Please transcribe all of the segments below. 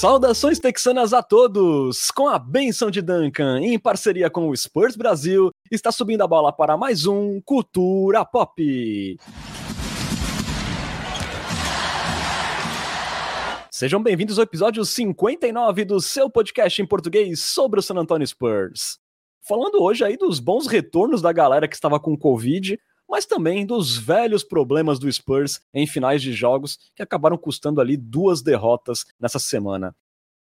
Saudações texanas a todos! Com a benção de Duncan, em parceria com o Spurs Brasil, está subindo a bola para mais um Cultura Pop. Sejam bem-vindos ao episódio 59 do seu podcast em português sobre o San Antonio Spurs. Falando hoje aí dos bons retornos da galera que estava com Covid, mas também dos velhos problemas do Spurs em finais de jogos que acabaram custando ali duas derrotas nessa semana.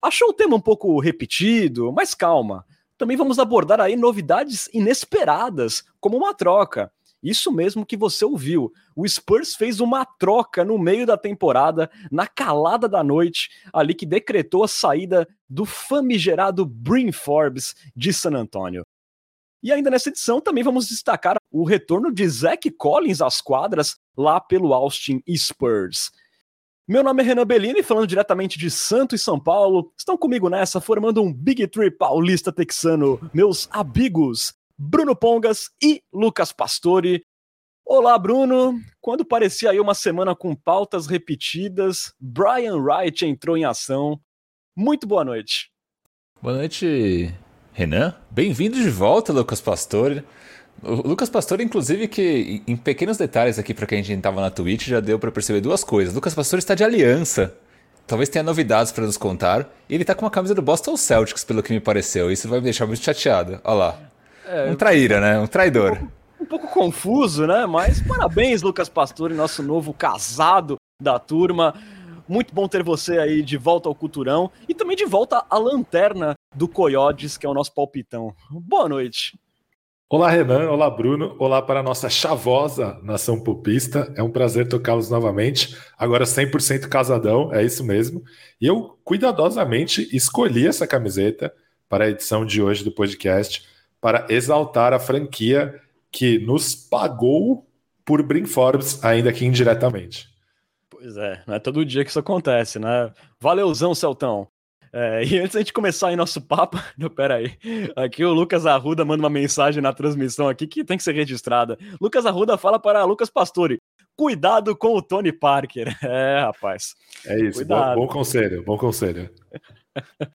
Achou o tema um pouco repetido, mas calma. Também vamos abordar aí novidades inesperadas, como uma troca. Isso mesmo que você ouviu. O Spurs fez uma troca no meio da temporada, na calada da noite, ali que decretou a saída do famigerado Brin Forbes de San Antonio. E ainda nessa edição também vamos destacar o retorno de Zach Collins às quadras lá pelo Austin Spurs. Meu nome é Renan Bellini, falando diretamente de Santo e São Paulo. Estão comigo nessa, formando um Big Tree paulista texano, meus amigos Bruno Pongas e Lucas Pastore. Olá, Bruno. Quando parecia aí uma semana com pautas repetidas, Brian Wright entrou em ação. Muito boa noite. Boa noite, Renan, bem-vindo de volta, Lucas Pastore. O Lucas Pastore, inclusive, que em pequenos detalhes aqui para quem a gente estava na Twitch, já deu para perceber duas coisas. Lucas Pastore está de aliança. Talvez tenha novidades para nos contar. E ele está com uma camisa do Boston Celtics, pelo que me pareceu. Isso vai me deixar muito chateado. Olha lá. É, um traíra, né? Um traidor. Um pouco, um pouco confuso, né? Mas parabéns, Lucas Pastore, nosso novo casado da turma. Muito bom ter você aí de volta ao Culturão e também de volta à lanterna do Coyotes, que é o nosso palpitão. Boa noite. Olá, Renan. Olá, Bruno. Olá para a nossa chavosa nação pupista. É um prazer tocá-los novamente. Agora 100% casadão, é isso mesmo. E eu cuidadosamente escolhi essa camiseta para a edição de hoje do podcast para exaltar a franquia que nos pagou por Brin Forbes, ainda que indiretamente. Pois é, não é todo dia que isso acontece, né? Valeuzão, Celtão. É, e antes da gente começar aí nosso papo, não, pera aí, aqui o Lucas Arruda manda uma mensagem na transmissão aqui que tem que ser registrada. Lucas Arruda fala para Lucas Pastore, cuidado com o Tony Parker. É, rapaz. É isso, bom, bom conselho, bom conselho.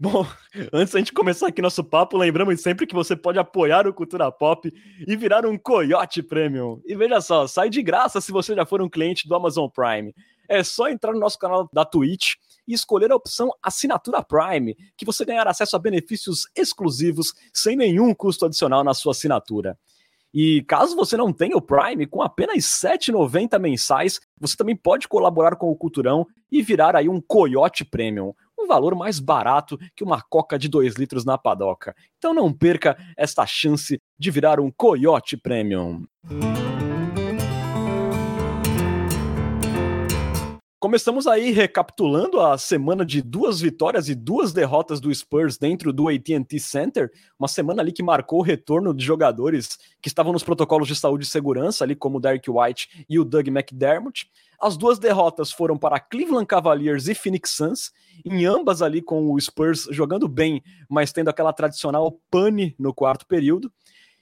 Bom, antes da gente começar aqui nosso papo, lembramos sempre que você pode apoiar o Cultura Pop e virar um Coyote Premium. E veja só, sai de graça se você já for um cliente do Amazon Prime. É só entrar no nosso canal da Twitch e escolher a opção Assinatura Prime, que você ganhará acesso a benefícios exclusivos sem nenhum custo adicional na sua assinatura. E caso você não tenha o Prime, com apenas R$ 7,90 mensais, você também pode colaborar com o Culturão e virar aí um Coyote Premium um valor mais barato que uma coca de 2 litros na padoca. Então não perca esta chance de virar um Coyote Premium. Começamos aí recapitulando a semana de duas vitórias e duas derrotas do Spurs dentro do AT&T Center, uma semana ali que marcou o retorno de jogadores que estavam nos protocolos de saúde e segurança, ali como o Derek White e o Doug McDermott. As duas derrotas foram para Cleveland Cavaliers e Phoenix Suns, em ambas ali com o Spurs jogando bem, mas tendo aquela tradicional pane no quarto período.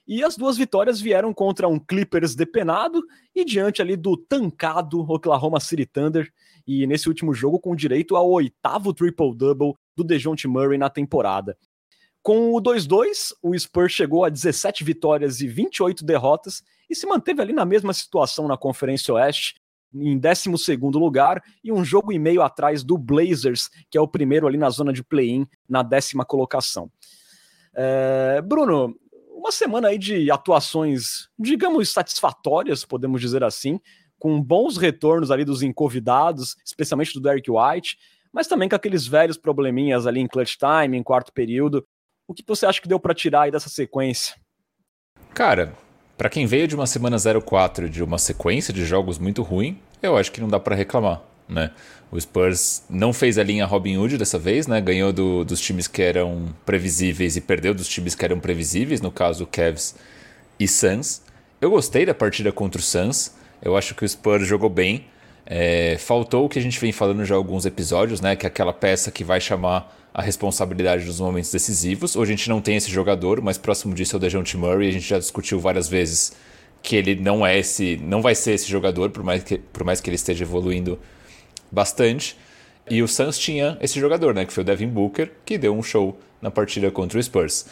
E as duas vitórias vieram contra um Clippers depenado e diante ali do tancado Oklahoma City Thunder. E nesse último jogo com direito ao oitavo triple-double do DeJounte Murray na temporada. Com o 2-2, o Spurs chegou a 17 vitórias e 28 derrotas e se manteve ali na mesma situação na Conferência Oeste, em 12 lugar e um jogo e meio atrás do Blazers, que é o primeiro ali na zona de play-in, na décima colocação. É, Bruno, uma semana aí de atuações, digamos, satisfatórias, podemos dizer assim, com bons retornos ali dos encovidados, especialmente do Derek White, mas também com aqueles velhos probleminhas ali em clutch time, em quarto período. O que você acha que deu para tirar aí dessa sequência? Cara, para quem veio de uma semana 04 de uma sequência de jogos muito ruim, eu acho que não dá para reclamar, né? O Spurs não fez a linha Robin Hood dessa vez, né? Ganhou do, dos times que eram previsíveis e perdeu dos times que eram previsíveis, no caso Cavs e Suns. Eu gostei da partida contra o Suns. Eu acho que o Spurs jogou bem. É, faltou o que a gente vem falando já alguns episódios, né? Que é aquela peça que vai chamar a responsabilidade dos momentos decisivos. Hoje a gente não tem esse jogador, mas próximo disso é o DeJounte Murray. A gente já discutiu várias vezes que ele não é esse, não vai ser esse jogador, por mais que, por mais que ele esteja evoluindo bastante. E o Suns tinha esse jogador, né, que foi o Devin Booker, que deu um show na partida contra o Spurs.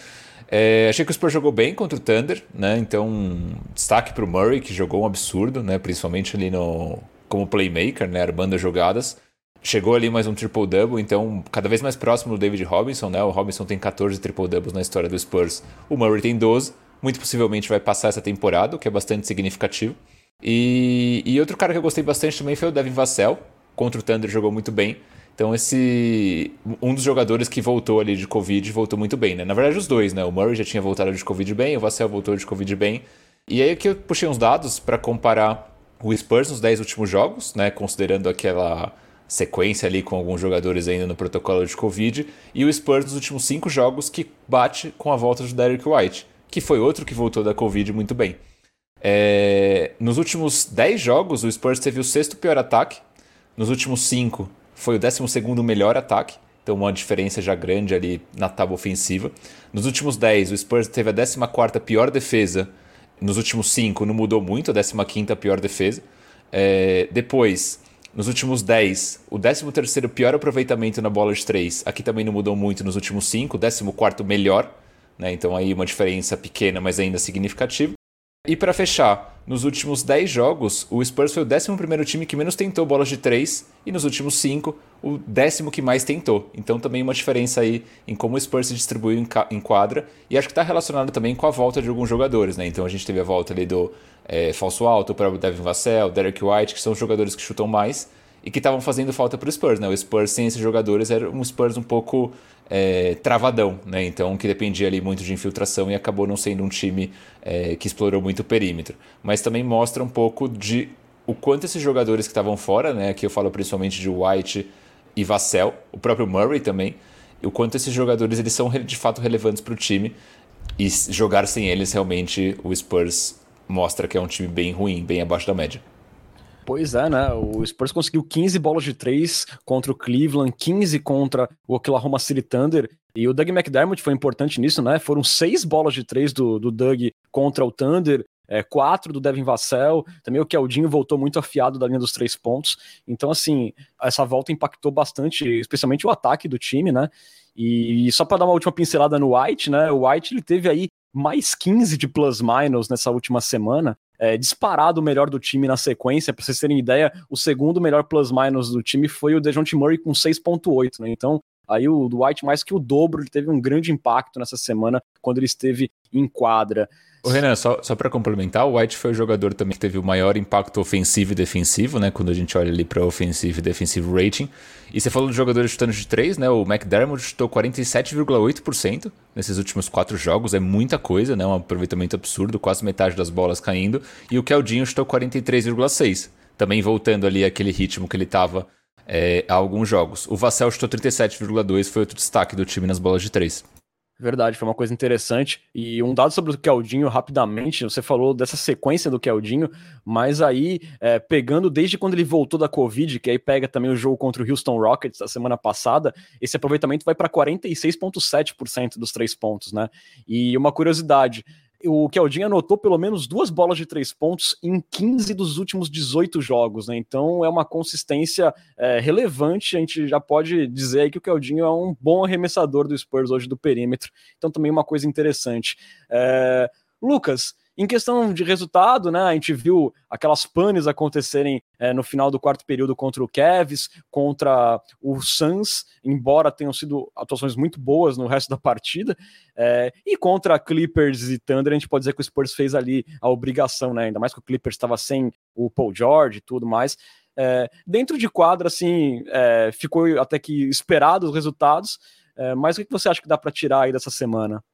É, achei que o Spurs jogou bem contra o Thunder, né? Então, destaque para o Murray, que jogou um absurdo, né? Principalmente ali no como playmaker, né? Armando as jogadas. Chegou ali mais um triple-double, então cada vez mais próximo do David Robinson, né? O Robinson tem 14 triple-doubles na história do Spurs. O Murray tem 12. Muito possivelmente vai passar essa temporada, o que é bastante significativo. E, e outro cara que eu gostei bastante também foi o Devin Vassell. Contra o Thunder jogou muito bem. Então esse um dos jogadores que voltou ali de Covid voltou muito bem, né? Na verdade os dois, né? O Murray já tinha voltado de Covid bem, o Vassell voltou de Covid bem. E aí que eu puxei uns dados para comparar o Spurs nos 10 últimos jogos, né? Considerando aquela sequência ali com alguns jogadores ainda no protocolo de Covid, e o Spurs nos últimos 5 jogos que bate com a volta do Derek White, que foi outro que voltou da Covid muito bem. É... Nos últimos 10 jogos, o Spurs teve o sexto pior ataque, nos últimos 5 foi o 12 melhor ataque, então uma diferença já grande ali na tábua ofensiva. Nos últimos 10, o Spurs teve a 14 pior defesa, nos últimos 5 não mudou muito, a 15 pior defesa. É, depois, nos últimos 10, o 13 pior aproveitamento na bola de 3, aqui também não mudou muito nos últimos 5, o 14 melhor, né? então aí uma diferença pequena, mas ainda significativa. E para fechar, nos últimos 10 jogos, o Spurs foi o 11 time que menos tentou bolas de 3 e nos últimos 5, o décimo que mais tentou. Então também uma diferença aí em como o Spurs se distribuiu em quadra e acho que está relacionado também com a volta de alguns jogadores. Né? Então a gente teve a volta ali do é, falso alto, o próprio Devin Vassell, Derek White, que são os jogadores que chutam mais e que estavam fazendo falta para o Spurs. Né? O Spurs sem esses jogadores era um Spurs um pouco é, travadão, né? Então que dependia ali muito de infiltração e acabou não sendo um time é, que explorou muito o perímetro. Mas também mostra um pouco de o quanto esses jogadores que estavam fora, né? Aqui eu falo principalmente de White e Vassell, o próprio Murray também, o quanto esses jogadores eles são de fato relevantes para o time e jogar sem eles realmente o Spurs mostra que é um time bem ruim, bem abaixo da média. Pois é, né? O Spurs conseguiu 15 bolas de 3 contra o Cleveland, 15 contra o Oklahoma City Thunder. E o Doug McDermott foi importante nisso, né? Foram seis bolas de três do, do Doug contra o Thunder, é, quatro do Devin Vassell. Também o Keldinho voltou muito afiado da linha dos três pontos. Então, assim, essa volta impactou bastante, especialmente o ataque do time, né? E só para dar uma última pincelada no White, né? O White ele teve aí mais 15 de plus-minus nessa última semana é, disparado o melhor do time na sequência. Para vocês terem ideia, o segundo melhor plus-minus do time foi o DeJounte Murray com 6.8, né? Então, aí o Dwight mais que o dobro, ele teve um grande impacto nessa semana quando ele esteve em quadra. O Renan, só, só para complementar, o White foi o jogador também que teve o maior impacto ofensivo e defensivo, né? Quando a gente olha ali para ofensivo e defensivo rating. E você falou dos jogadores chutando de três, né? O McDermott chutou 47,8% nesses últimos quatro jogos, é muita coisa, né? Um aproveitamento absurdo, quase metade das bolas caindo. E o Keldinho chutou 43,6%, também voltando ali aquele ritmo que ele estava é, há alguns jogos. O Vassell chutou 37,2%, foi outro destaque do time nas bolas de três. Verdade, foi uma coisa interessante. E um dado sobre o Keldinho, rapidamente, você falou dessa sequência do Keldinho, mas aí, é, pegando desde quando ele voltou da Covid, que aí pega também o jogo contra o Houston Rockets da semana passada, esse aproveitamento vai para 46,7% dos três pontos, né? E uma curiosidade, o Keldinho anotou pelo menos duas bolas de três pontos em 15 dos últimos 18 jogos, né? Então é uma consistência é, relevante. A gente já pode dizer que o Keldinho é um bom arremessador do Spurs hoje do perímetro. Então também uma coisa interessante. É... Lucas, em questão de resultado, né, a gente viu aquelas panes acontecerem é, no final do quarto período contra o Cavs, contra o Suns, embora tenham sido atuações muito boas no resto da partida, é, e contra Clippers e Thunder, a gente pode dizer que o Spurs fez ali a obrigação, né, ainda mais que o Clippers estava sem o Paul George e tudo mais. É, dentro de quadra, assim, é, ficou até que esperado os resultados, é, mas o que você acha que dá para tirar aí dessa semana?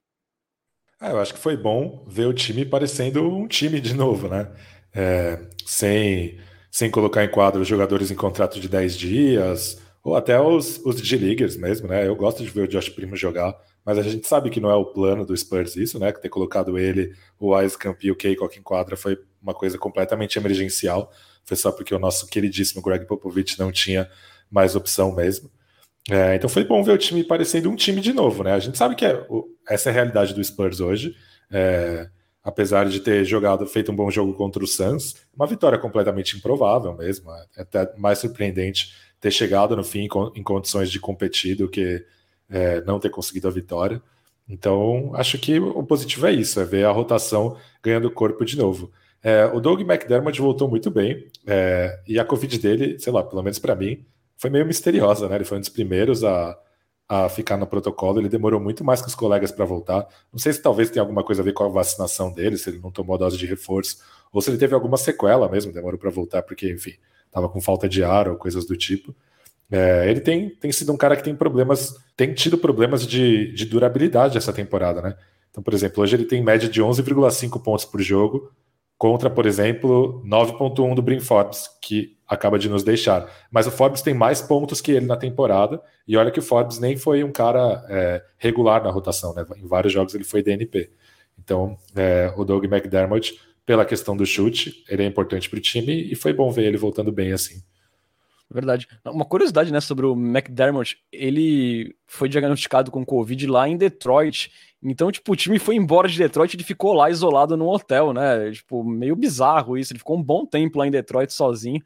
Ah, eu acho que foi bom ver o time parecendo um time de novo, né? É, sem, sem colocar em quadro jogadores em contrato de 10 dias, ou até os, os G-Leaguers mesmo, né? Eu gosto de ver o Josh Primo jogar, mas a gente sabe que não é o plano do Spurs isso, né? Que ter colocado ele, o Camp e o Keikock em quadra foi uma coisa completamente emergencial. Foi só porque o nosso queridíssimo Greg Popovich não tinha mais opção mesmo. É, então foi bom ver o time parecendo um time de novo, né? A gente sabe que é, essa é a realidade do Spurs hoje. É, apesar de ter jogado, feito um bom jogo contra o Suns, uma vitória completamente improvável mesmo. É até mais surpreendente ter chegado no fim em condições de competir do que é, não ter conseguido a vitória. Então, acho que o positivo é isso, é ver a rotação ganhando corpo de novo. É, o Doug McDermott voltou muito bem, é, e a Covid dele, sei lá, pelo menos para mim, foi meio misteriosa, né? Ele foi um dos primeiros a, a ficar no protocolo, ele demorou muito mais que os colegas para voltar. Não sei se talvez tenha alguma coisa a ver com a vacinação dele, se ele não tomou a dose de reforço, ou se ele teve alguma sequela mesmo, demorou para voltar, porque, enfim, estava com falta de ar ou coisas do tipo. É, ele tem, tem sido um cara que tem problemas, tem tido problemas de, de durabilidade essa temporada, né? Então, por exemplo, hoje ele tem média de 11,5 pontos por jogo, contra, por exemplo, 9,1 do Brin Forbes, que acaba de nos deixar. Mas o Forbes tem mais pontos que ele na temporada, e olha que o Forbes nem foi um cara é, regular na rotação, né? Em vários jogos ele foi DNP. Então, é, o Doug McDermott, pela questão do chute, ele é importante para o time, e foi bom ver ele voltando bem assim. Verdade. Uma curiosidade, né, sobre o McDermott, ele foi diagnosticado com Covid lá em Detroit. Então, tipo, o time foi embora de Detroit e ele ficou lá isolado num hotel, né? Tipo, meio bizarro isso. Ele ficou um bom tempo lá em Detroit sozinho.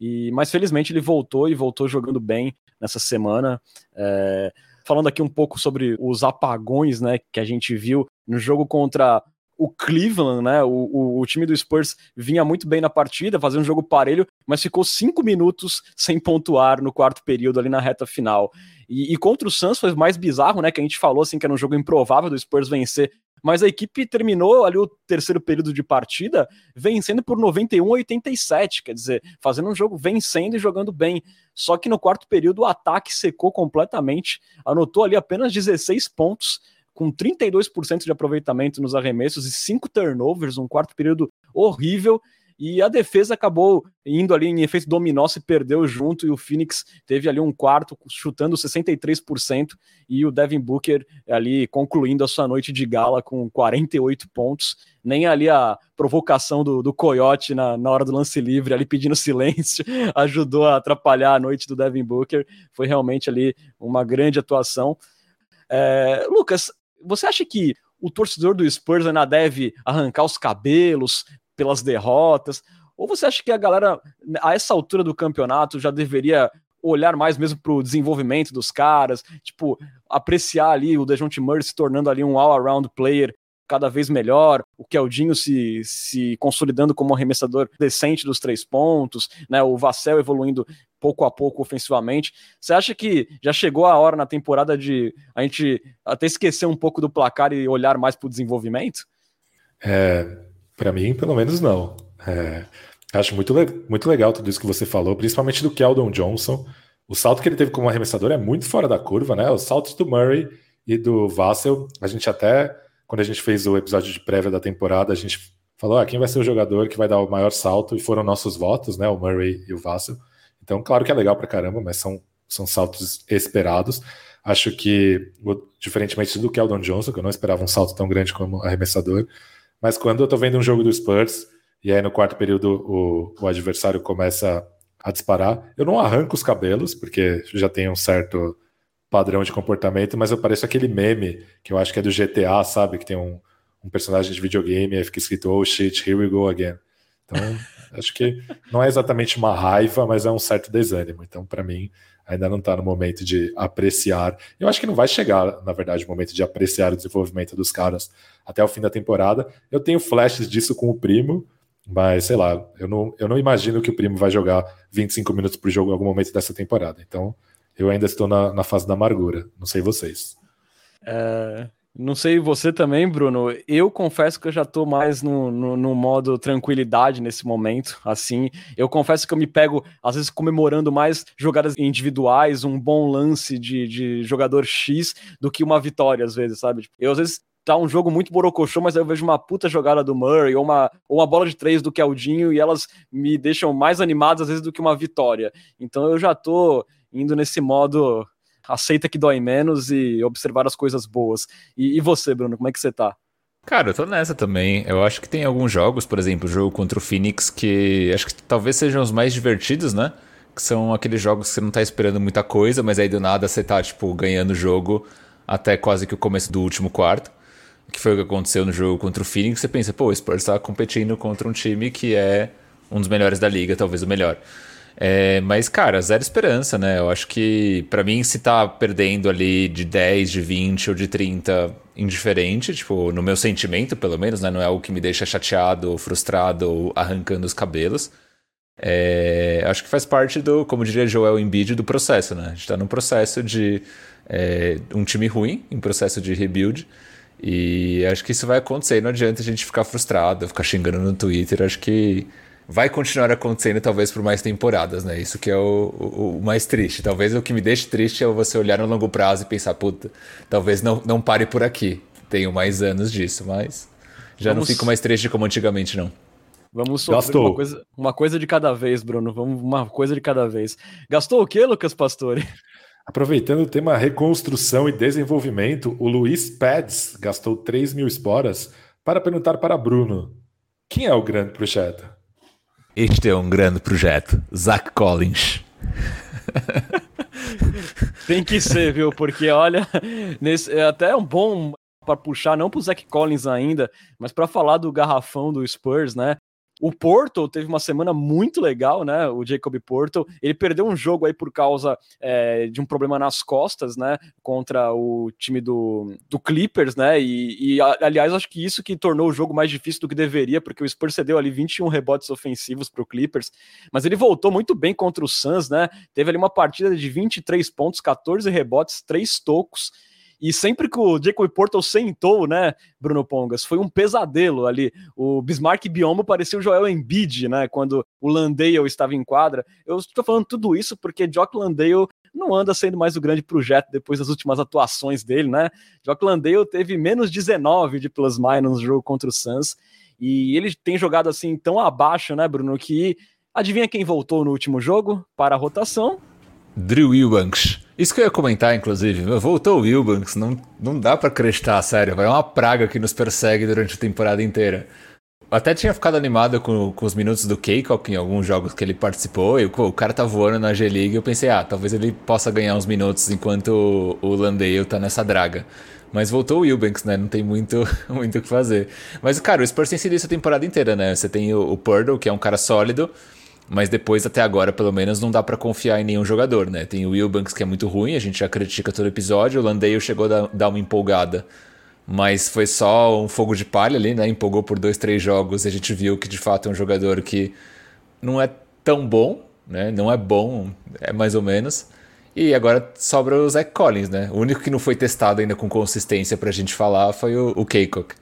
E, mas felizmente ele voltou e voltou jogando bem nessa semana. É, falando aqui um pouco sobre os apagões, né, que a gente viu no jogo contra o Cleveland, né? O, o, o, time do Spurs vinha muito bem na partida, fazendo um jogo parelho, mas ficou cinco minutos sem pontuar no quarto período ali na reta final. E, e, contra o Suns foi mais bizarro, né? Que a gente falou assim que era um jogo improvável do Spurs vencer, mas a equipe terminou ali o terceiro período de partida vencendo por 91 a 87, quer dizer, fazendo um jogo vencendo e jogando bem. Só que no quarto período o ataque secou completamente, anotou ali apenas 16 pontos com 32% de aproveitamento nos arremessos e cinco turnovers, um quarto período horrível. E a defesa acabou indo ali em efeito dominó, se perdeu junto, e o Phoenix teve ali um quarto chutando 63%, e o Devin Booker ali concluindo a sua noite de gala com 48 pontos. Nem ali a provocação do, do Coyote na, na hora do lance livre, ali pedindo silêncio, ajudou a atrapalhar a noite do Devin Booker. Foi realmente ali uma grande atuação. É, Lucas, você acha que o torcedor do Spurs ainda deve arrancar os cabelos pelas derrotas? Ou você acha que a galera, a essa altura do campeonato, já deveria olhar mais mesmo para o desenvolvimento dos caras, tipo, apreciar ali o Dejounte Murray se tornando ali um all-around player cada vez melhor, o Keldinho se, se consolidando como um arremessador decente dos três pontos, né, o Vassell evoluindo pouco a pouco ofensivamente. Você acha que já chegou a hora na temporada de a gente até esquecer um pouco do placar e olhar mais para o desenvolvimento? É, para mim, pelo menos não. É, acho muito, muito legal tudo isso que você falou, principalmente do Keldon Johnson. O salto que ele teve como arremessador é muito fora da curva, né? Os saltos do Murray e do Vassell, a gente até quando a gente fez o episódio de prévia da temporada, a gente falou ah, quem vai ser o jogador que vai dar o maior salto, e foram nossos votos, né? O Murray e o Vassell. Então, claro que é legal pra caramba, mas são, são saltos esperados. Acho que, diferentemente do Keldon Johnson, que eu não esperava um salto tão grande como arremessador, mas quando eu tô vendo um jogo do Spurs, e aí no quarto período o, o adversário começa a disparar, eu não arranco os cabelos, porque já tem um certo padrão de comportamento, mas eu pareço aquele meme que eu acho que é do GTA, sabe? Que tem um, um personagem de videogame e fica escrito Oh shit, here we go again. Então, acho que não é exatamente uma raiva, mas é um certo desânimo. Então, para mim, ainda não está no momento de apreciar. Eu acho que não vai chegar, na verdade, o momento de apreciar o desenvolvimento dos caras até o fim da temporada. Eu tenho flashes disso com o primo, mas sei lá, eu não, eu não imagino que o primo vai jogar 25 minutos por jogo em algum momento dessa temporada. Então, eu ainda estou na, na fase da amargura. Não sei vocês. É, não sei você também, Bruno. Eu confesso que eu já estou mais no, no, no, modo tranquilidade nesse momento. Assim, eu confesso que eu me pego, às vezes, comemorando mais jogadas individuais, um bom lance de, de jogador X, do que uma vitória, às vezes, sabe? Tipo, eu, às vezes, tá um jogo muito borocochô, mas eu vejo uma puta jogada do Murray ou uma, ou uma bola de três do Keldinho e elas me deixam mais animadas às vezes do que uma vitória. Então eu já tô indo nesse modo aceita que dói menos e observar as coisas boas. E, e você, Bruno, como é que você tá? Cara, eu tô nessa também. Eu acho que tem alguns jogos, por exemplo, o jogo contra o Phoenix, que acho que talvez sejam os mais divertidos, né? Que são aqueles jogos que você não tá esperando muita coisa, mas aí do nada você tá, tipo, ganhando o jogo até quase que o começo do último quarto. Que foi o que aconteceu no jogo contra o Phoenix. Você pensa, pô, o Spurs tá competindo contra um time que é um dos melhores da liga, talvez o melhor. É, mas, cara, zero esperança, né? Eu acho que, para mim, se tá perdendo ali de 10, de 20 ou de 30, indiferente, tipo, no meu sentimento, pelo menos, né? Não é algo que me deixa chateado, ou frustrado ou arrancando os cabelos. É, acho que faz parte do, como diria Joel Embiid, do processo, né? A gente tá num processo de é, um time ruim, em processo de rebuild. E acho que isso vai acontecer. Não adianta a gente ficar frustrado, ficar xingando no Twitter. Acho que vai continuar acontecendo talvez por mais temporadas, né? Isso que é o, o, o, mais triste. Talvez o que me deixe triste é você olhar no longo prazo e pensar, puta, talvez não, não pare por aqui. Tenho mais anos disso, mas já Vamos... não fico mais triste como antigamente, não. Vamos sofrer uma coisa, uma coisa de cada vez, Bruno. Vamos uma coisa de cada vez. Gastou o que, Lucas Pastore? Aproveitando o tema reconstrução e desenvolvimento, o Luiz Pads gastou 3 mil esporas para perguntar para Bruno: quem é o grande projeto? Este é um grande projeto. Zach Collins. Tem que ser, viu? Porque olha, nesse, é até um bom para puxar, não para o Zach Collins ainda, mas para falar do garrafão do Spurs, né? O Porto teve uma semana muito legal, né? O Jacob Porto. Ele perdeu um jogo aí por causa é, de um problema nas costas, né? Contra o time do, do Clippers, né? E, e, aliás, acho que isso que tornou o jogo mais difícil do que deveria, porque o Spurs cedeu ali 21 rebotes ofensivos para o Clippers. Mas ele voltou muito bem contra o Suns, né? Teve ali uma partida de 23 pontos, 14 rebotes, 3 tocos. E sempre que o Jacob Portal sentou, né, Bruno Pongas, foi um pesadelo ali. O Bismarck Biomo parecia o Joel Embiid, né, quando o Landale estava em quadra. Eu estou falando tudo isso porque Jock Landale não anda sendo mais o grande projeto depois das últimas atuações dele, né? Jock Landale teve menos 19 de plus-minus no jogo contra o Suns. E ele tem jogado assim tão abaixo, né, Bruno, que adivinha quem voltou no último jogo para a rotação? Drew Eubanks. Isso que eu ia comentar, inclusive. Voltou o Wilbanks, não, não dá para acreditar, sério. É uma praga que nos persegue durante a temporada inteira. Até tinha ficado animado com, com os minutos do Keikok em alguns jogos que ele participou. E pô, o cara tá voando na G-League. Eu pensei, ah, talvez ele possa ganhar uns minutos enquanto o, o Landale tá nessa draga. Mas voltou o Wilbanks, né? Não tem muito muito o que fazer. Mas, cara, o Spurs tem sido isso a temporada inteira, né? Você tem o, o Purdle, que é um cara sólido mas depois até agora, pelo menos, não dá para confiar em nenhum jogador, né? Tem o Wilbanks que é muito ruim, a gente já critica todo episódio, o Landale chegou a dar uma empolgada, mas foi só um fogo de palha ali, né? Empolgou por dois, três jogos e a gente viu que de fato é um jogador que não é tão bom, né? Não é bom, é mais ou menos. E agora sobra o Zach Collins, né? O único que não foi testado ainda com consistência pra gente falar foi o, o Keikok.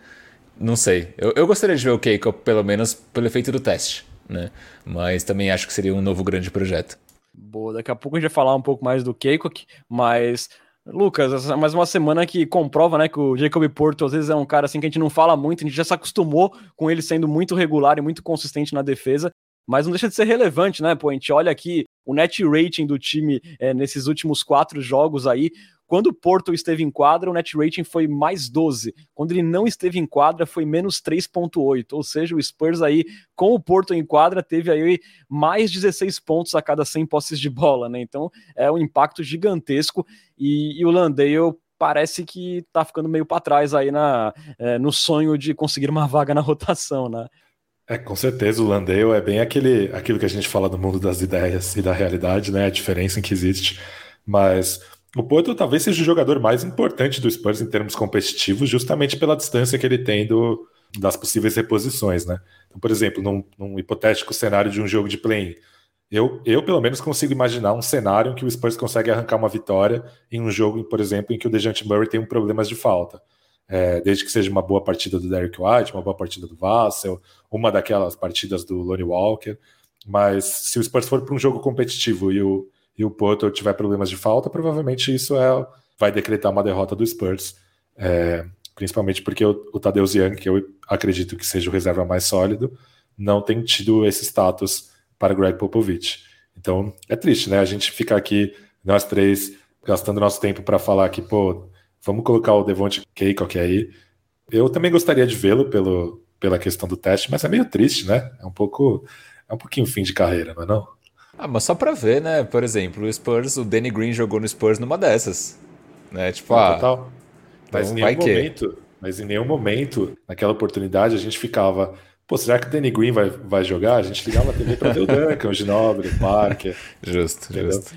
Não sei. Eu, eu gostaria de ver o Keikok, pelo menos pelo efeito do teste né? Mas também acho que seria um novo grande projeto. Boa, daqui a pouco a gente vai falar um pouco mais do Keikok, mas Lucas, é mais uma semana que comprova, né, que o Jacob Porto às vezes é um cara assim que a gente não fala muito, a gente já se acostumou com ele sendo muito regular e muito consistente na defesa, mas não deixa de ser relevante, né? Pô, a gente olha aqui o net rating do time é, nesses últimos quatro jogos aí, quando o Porto esteve em quadra, o net rating foi mais 12. Quando ele não esteve em quadra, foi menos 3,8. Ou seja, o Spurs aí, com o Porto em quadra, teve aí mais 16 pontos a cada 100 posses de bola, né? Então é um impacto gigantesco. E, e o Landale parece que tá ficando meio para trás aí na, é, no sonho de conseguir uma vaga na rotação, né? É, com certeza o Landale é bem aquele, aquilo que a gente fala do mundo das ideias e da realidade, né? A diferença em que existe. Mas o Porto talvez seja o jogador mais importante do Spurs em termos competitivos, justamente pela distância que ele tem do, das possíveis reposições, né? Então, por exemplo, num, num hipotético cenário de um jogo de play-in, eu, eu pelo menos consigo imaginar um cenário em que o Spurs consegue arrancar uma vitória em um jogo, por exemplo, em que o Dejante Murray tem um problemas de falta. É, desde que seja uma boa partida do Derek White, uma boa partida do Vassell, uma daquelas partidas do Lonnie Walker. Mas se o Spurs for para um jogo competitivo e o, e o Porto tiver problemas de falta, provavelmente isso é, vai decretar uma derrota do Spurs. É, principalmente porque o, o Tadeu Young, que eu acredito que seja o reserva mais sólido, não tem tido esse status para Greg Popovich. Então é triste, né? A gente ficar aqui, nós três, gastando nosso tempo para falar que, pô, vamos colocar o Devonte Keiko aí. Eu também gostaria de vê-lo pelo, pela questão do teste, mas é meio triste, né? É um pouco, é um pouquinho fim de carreira, não é não? Ah, mas só pra ver, né? Por exemplo, o Spurs, o Danny Green jogou no Spurs numa dessas. Né? Tipo, ah, total. Então mas em nenhum momento, mas em nenhum momento, naquela oportunidade, a gente ficava, Pô, será que o Danny Green vai, vai jogar? A gente ligava a TV para ver o Duncan, o Ginobre, o Parker. Justo, entendeu? justo.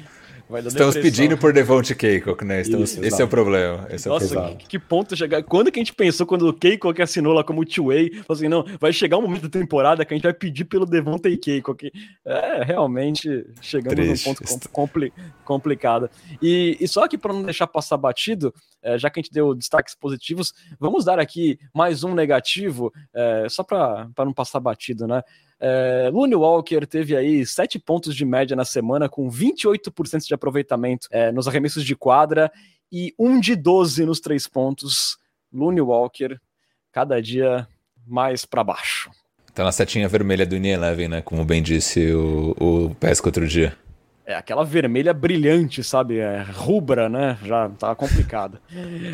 Estamos pedindo por Devonte Keiko, né? Estamos, Isso, esse é o problema. Esse Nossa, é o que, que, ponto chegar. Quando que a gente pensou quando o Keiko que assinou lá como two-way, assim, não, vai chegar um momento da temporada que a gente vai pedir pelo Devonte Keiko. Que, é, realmente chegamos Triste. num ponto compli complicado. E, e só que para não deixar passar batido, é, já que a gente deu destaques positivos, vamos dar aqui mais um negativo, é, só para não passar batido, né? É, Looney Walker teve aí 7 pontos de média na semana, com 28% de aproveitamento é, nos arremessos de quadra e 1 de 12 nos três pontos. Looney Walker, cada dia mais para baixo. Tá na setinha vermelha do In-11, né? Como bem disse o, o Pesca outro dia. É aquela vermelha brilhante, sabe? É, rubra, né? Já tá complicado.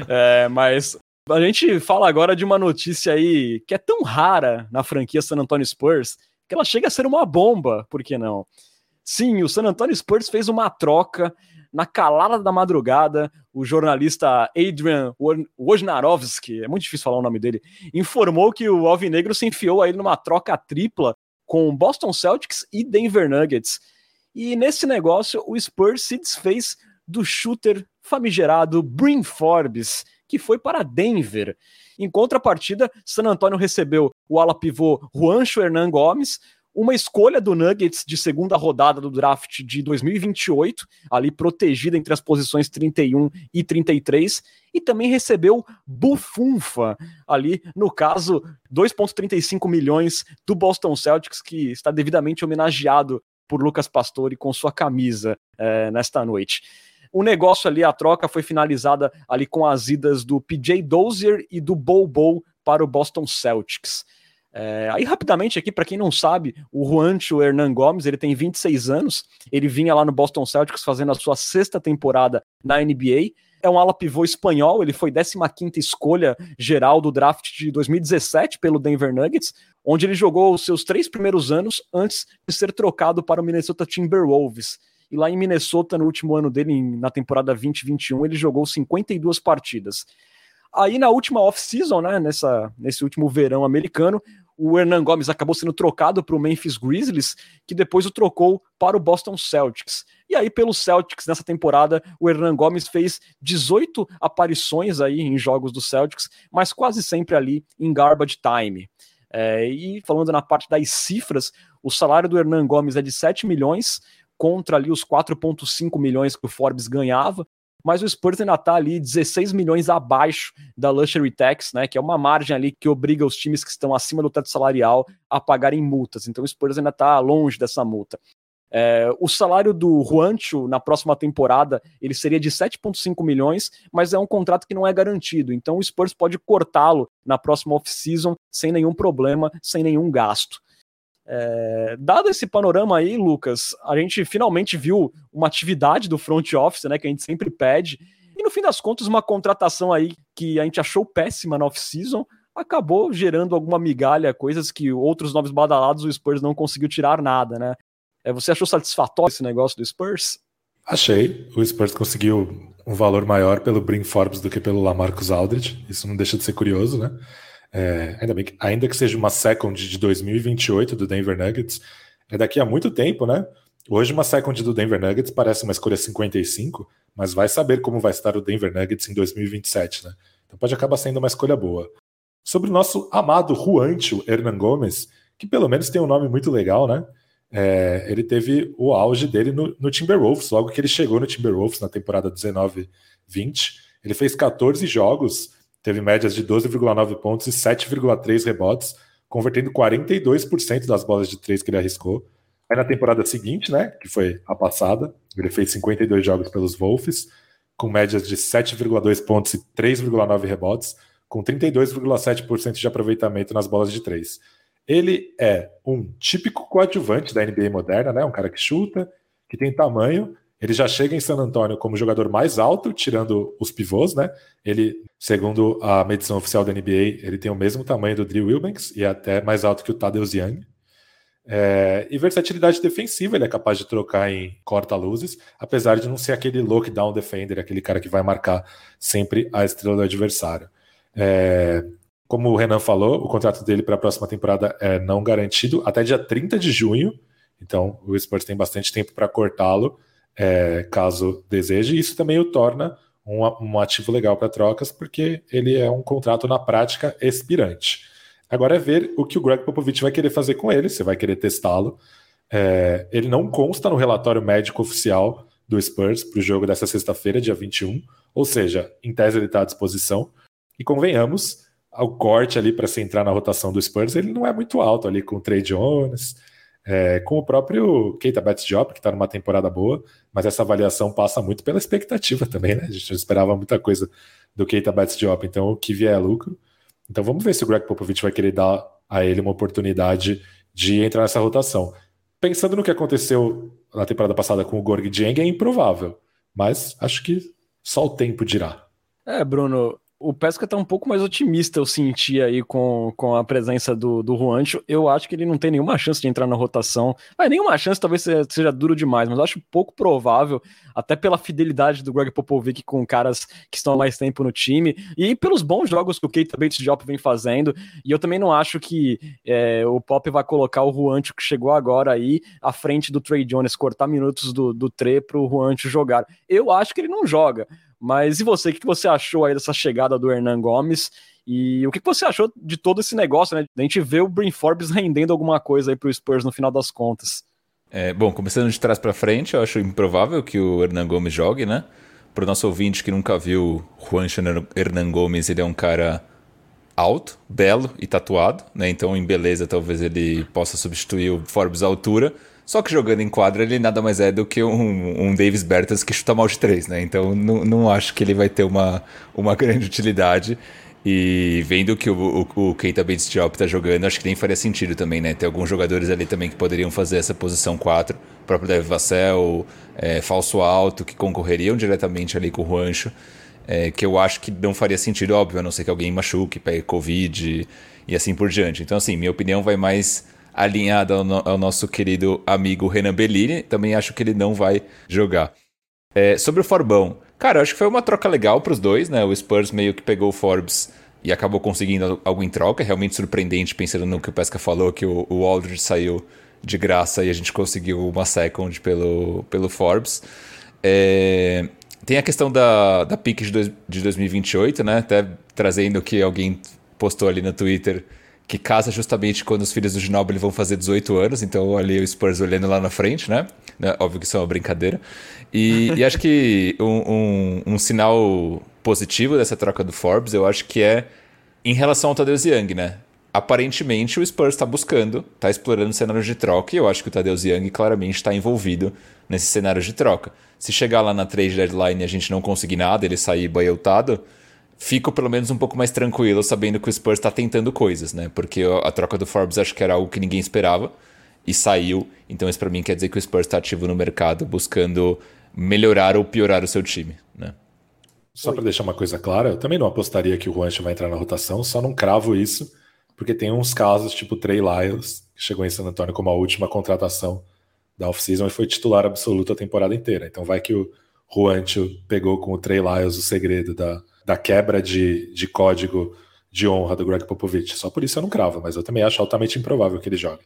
é, mas a gente fala agora de uma notícia aí que é tão rara na franquia San Antonio Spurs que ela chega a ser uma bomba, por que não? Sim, o San Antonio Spurs fez uma troca na calada da madrugada. O jornalista Adrian Wojnarowski, é muito difícil falar o nome dele, informou que o Alvinegro se enfiou aí numa troca tripla com Boston Celtics e Denver Nuggets. E nesse negócio, o Spurs se desfez do shooter famigerado Brim Forbes, que foi para Denver. Em contrapartida, San Antonio recebeu o ala pivô Juancho Hernan Gomes, uma escolha do Nuggets de segunda rodada do draft de 2028, ali protegida entre as posições 31 e 33, e também recebeu Bufunfa, ali no caso 2,35 milhões do Boston Celtics, que está devidamente homenageado por Lucas Pastore com sua camisa é, nesta noite. O negócio ali, a troca foi finalizada ali com as idas do PJ Dozier e do Bobo para o Boston Celtics. É, aí, rapidamente, aqui, para quem não sabe, o Juancho Hernan Gomes, ele tem 26 anos, ele vinha lá no Boston Celtics fazendo a sua sexta temporada na NBA, é um ala pivô espanhol, ele foi 15ª escolha geral do draft de 2017 pelo Denver Nuggets, onde ele jogou os seus três primeiros anos antes de ser trocado para o Minnesota Timberwolves. E lá em Minnesota, no último ano dele, na temporada 2021, ele jogou 52 partidas. Aí na última off-season, né, nessa, nesse último verão americano, o Hernan Gomes acabou sendo trocado para o Memphis Grizzlies, que depois o trocou para o Boston Celtics. E aí, pelo Celtics, nessa temporada, o Hernan Gomes fez 18 aparições aí em jogos do Celtics, mas quase sempre ali em garbage time. É, e falando na parte das cifras, o salário do Hernan Gomes é de 7 milhões, contra ali os 4,5 milhões que o Forbes ganhava, mas o Spurs ainda está ali 16 milhões abaixo da Luxury Tax, né, que é uma margem ali que obriga os times que estão acima do teto salarial a pagarem multas. Então o Spurs ainda está longe dessa multa. É, o salário do Juancho na próxima temporada ele seria de 7,5 milhões, mas é um contrato que não é garantido. Então o Spurs pode cortá-lo na próxima off-season sem nenhum problema, sem nenhum gasto. É, dado esse panorama aí, Lucas, a gente finalmente viu uma atividade do front office, né, que a gente sempre pede, e no fim das contas, uma contratação aí que a gente achou péssima na off-season acabou gerando alguma migalha, coisas que outros novos badalados o Spurs não conseguiu tirar nada, né? É, você achou satisfatório esse negócio do Spurs? Achei. O Spurs conseguiu um valor maior pelo Brin Forbes do que pelo Lamarcus Aldridge. Isso não deixa de ser curioso, né? É, ainda, bem que, ainda que seja uma second de 2028 do Denver Nuggets, é daqui a muito tempo, né? Hoje uma second do Denver Nuggets parece uma escolha 55, mas vai saber como vai estar o Denver Nuggets em 2027, né? Então pode acabar sendo uma escolha boa. Sobre o nosso amado Juancho Hernan Gomes, que pelo menos tem um nome muito legal, né? É, ele teve o auge dele no, no, Timberwolves, logo que ele chegou no Timberwolves na temporada 19-20. Ele fez 14 jogos teve médias de 12,9 pontos e 7,3 rebotes, convertendo 42% das bolas de três que ele arriscou. Aí na temporada seguinte, né, que foi a passada, ele fez 52 jogos pelos Wolves, com médias de 7,2 pontos e 3,9 rebotes, com 32,7% de aproveitamento nas bolas de três. Ele é um típico coadjuvante da NBA moderna, né? Um cara que chuta, que tem tamanho ele já chega em San Antonio como jogador mais alto, tirando os pivôs, né? Ele, segundo a medição oficial da NBA, ele tem o mesmo tamanho do Drew Wilbanks e é até mais alto que o Tadeusz Young. É, e versatilidade defensiva, ele é capaz de trocar em corta-luzes, apesar de não ser aquele lockdown defender, aquele cara que vai marcar sempre a estrela do adversário. É, Como o Renan falou, o contrato dele para a próxima temporada é não garantido até dia 30 de junho. Então o Spurs tem bastante tempo para cortá-lo, é, caso deseje. Isso também o torna um, um ativo legal para trocas, porque ele é um contrato na prática expirante. Agora é ver o que o Greg Popovich vai querer fazer com ele, se vai querer testá-lo. É, ele não consta no relatório médico oficial do Spurs para o jogo dessa sexta-feira, dia 21, ou seja, em tese ele está à disposição. E convenhamos, o corte ali para se entrar na rotação do Spurs, ele não é muito alto ali com o Trey Jones, é, com o próprio Keita Betts-Diop, que está numa temporada boa, mas essa avaliação passa muito pela expectativa também, né? A gente não esperava muita coisa do Keita Betts-Diop, então o que vier é lucro. Então vamos ver se o Greg Popovich vai querer dar a ele uma oportunidade de entrar nessa rotação. Pensando no que aconteceu na temporada passada com o Gorg Dieng, é improvável, mas acho que só o tempo dirá. É, Bruno, o Pesca tá um pouco mais otimista, eu senti aí com, com a presença do, do Juancho. Eu acho que ele não tem nenhuma chance de entrar na rotação. Mas nenhuma chance, talvez seja, seja duro demais, mas acho pouco provável, até pela fidelidade do Greg Popovic com caras que estão há mais tempo no time, e pelos bons jogos que o Keita Bates Diop vem fazendo. E eu também não acho que é, o Pop vai colocar o Juancho, que chegou agora aí, à frente do Trey Jones, cortar minutos do, do Tre pro Juancho jogar. Eu acho que ele não joga. Mas e você, o que você achou aí dessa chegada do Hernan Gomes? E o que você achou de todo esse negócio, né? A gente vê o Brin Forbes rendendo alguma coisa aí pro Spurs no final das contas. É, bom, começando de trás para frente, eu acho improvável que o Hernan Gomes jogue, né? Para o nosso ouvinte que nunca viu Juan Hernan Gomes, ele é um cara alto, belo e tatuado, né? Então, em beleza, talvez ele possa substituir o Forbes à altura. Só que jogando em quadra, ele nada mais é do que um, um Davis Bertans que chuta mal de três, né? Então não, não acho que ele vai ter uma, uma grande utilidade. E vendo que o, o, o Keita Bates Diop tá jogando, acho que nem faria sentido também, né? Tem alguns jogadores ali também que poderiam fazer essa posição 4. O próprio David Vassell, é, Falso Alto, que concorreriam diretamente ali com o Rancho. É, que eu acho que não faria sentido, óbvio, a não ser que alguém machuque, pegue Covid e assim por diante. Então, assim, minha opinião vai mais alinhada ao, no, ao, nosso querido amigo Renan Bellini. Também acho que ele não vai jogar. É, sobre o Forbão, cara, acho que foi uma troca legal para os dois, né? O Spurs meio que pegou o Forbes e acabou conseguindo algo em troca. É realmente surpreendente, pensando no que o Pesca falou, que o, o Aldridge saiu de graça e a gente conseguiu uma second pelo, pelo Forbes. É, tem a questão da, da pick de, dois, de 2028, né? Até trazendo que alguém postou ali no Twitter que casa justamente quando os filhos do Ginobili vão fazer 18 anos, então ali o Spurs olhando lá na frente, né? né? Óbvio que isso é uma brincadeira. E, e acho que um, um, um, sinal positivo dessa troca do Forbes, eu acho que é em relação ao Tadeusz Young, né? Aparentemente o Spurs está buscando, está explorando cenários de troca, e eu acho que o Tadeusz Young claramente está envolvido nesse cenário de troca. Se chegar lá na trade deadline e a gente não conseguir nada, ele sair boiotado, fico pelo menos um pouco mais tranquilo sabendo que o Spurs está tentando coisas, né? Porque a troca do Forbes acho que era algo que ninguém esperava e saiu. Então isso para mim quer dizer que o Spurs está ativo no mercado buscando melhorar ou piorar o seu time, né? Só para deixar uma coisa clara, eu também não apostaria que o Juancho vai entrar na rotação, só não cravo isso, porque tem uns casos tipo Trey Lyles, que chegou em San Antonio como a última contratação da off-season e foi titular absoluto a temporada inteira. Então vai que o Juancho pegou com o Trey Lyles o segredo da, da quebra de, de código de honra do Greg Popovich. Só por isso eu não cravo, mas eu também acho altamente improvável que ele jogue.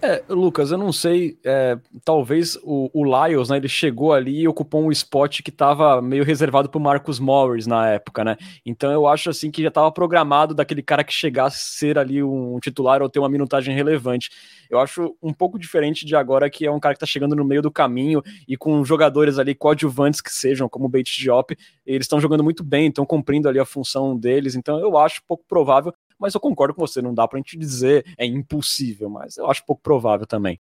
É, Lucas, eu não sei, é, talvez o, o Lyles, né, ele chegou ali e ocupou um spot que estava meio reservado para o Marcus Morris na época, né? Então eu acho assim que já estava programado daquele cara que chegasse a ser ali um titular ou ter uma minutagem relevante. Eu acho um pouco diferente de agora que é um cara que está chegando no meio do caminho e com jogadores ali coadjuvantes que sejam, como o Bates Diop, eles estão jogando muito bem, estão cumprindo ali a função deles, então eu acho pouco provável mas eu concordo com você, não dá pra gente dizer é impossível, mas eu acho pouco provável também.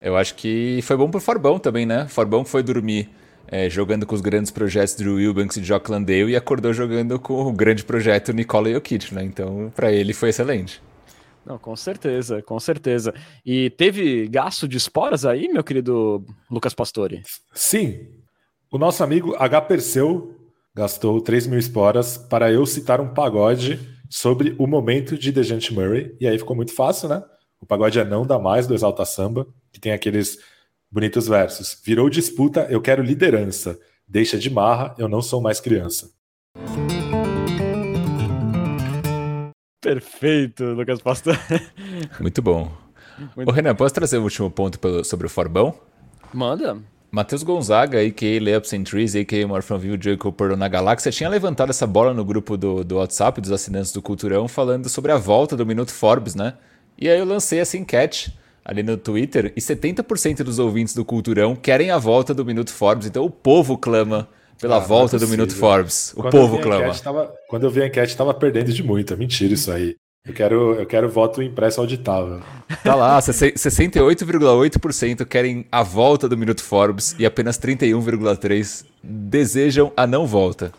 Eu acho que foi bom pro Forbão também, né? Forbão foi dormir é, jogando com os grandes projetos do Wilbanks e Jock Landale e acordou jogando com o grande projeto Nikola Jokic, né? Então, para ele foi excelente. Não, com certeza, com certeza. E teve gasto de esporas aí, meu querido Lucas Pastore? Sim. O nosso amigo H. Perseu gastou 3 mil esporas para eu citar um pagode sobre o momento de Dejante Murray. E aí ficou muito fácil, né? O pagode é não dá mais do Exalta Samba, que tem aqueles bonitos versos. Virou disputa, eu quero liderança. Deixa de marra, eu não sou mais criança. Perfeito, Lucas Pastor. Muito bom. Muito Ô, Renan, posso trazer o último ponto sobre o Forbão? Manda. Matheus Gonzaga, a.k.a. Layups and Trees, a.k.a. View, Joey Cooper na Galáxia, tinha levantado essa bola no grupo do, do WhatsApp dos assinantes do Culturão, falando sobre a volta do Minuto Forbes, né? E aí eu lancei essa enquete ali no Twitter e 70% dos ouvintes do Culturão querem a volta do Minuto Forbes, então o povo clama pela ah, é volta é do Minuto Forbes. O quando povo clama. Tava, quando eu vi a enquete, estava perdendo de muito. É mentira isso aí. Eu quero, eu quero voto impresso auditável. Tá lá, 68,8% querem a volta do Minuto Forbes e apenas 31,3% desejam a não volta.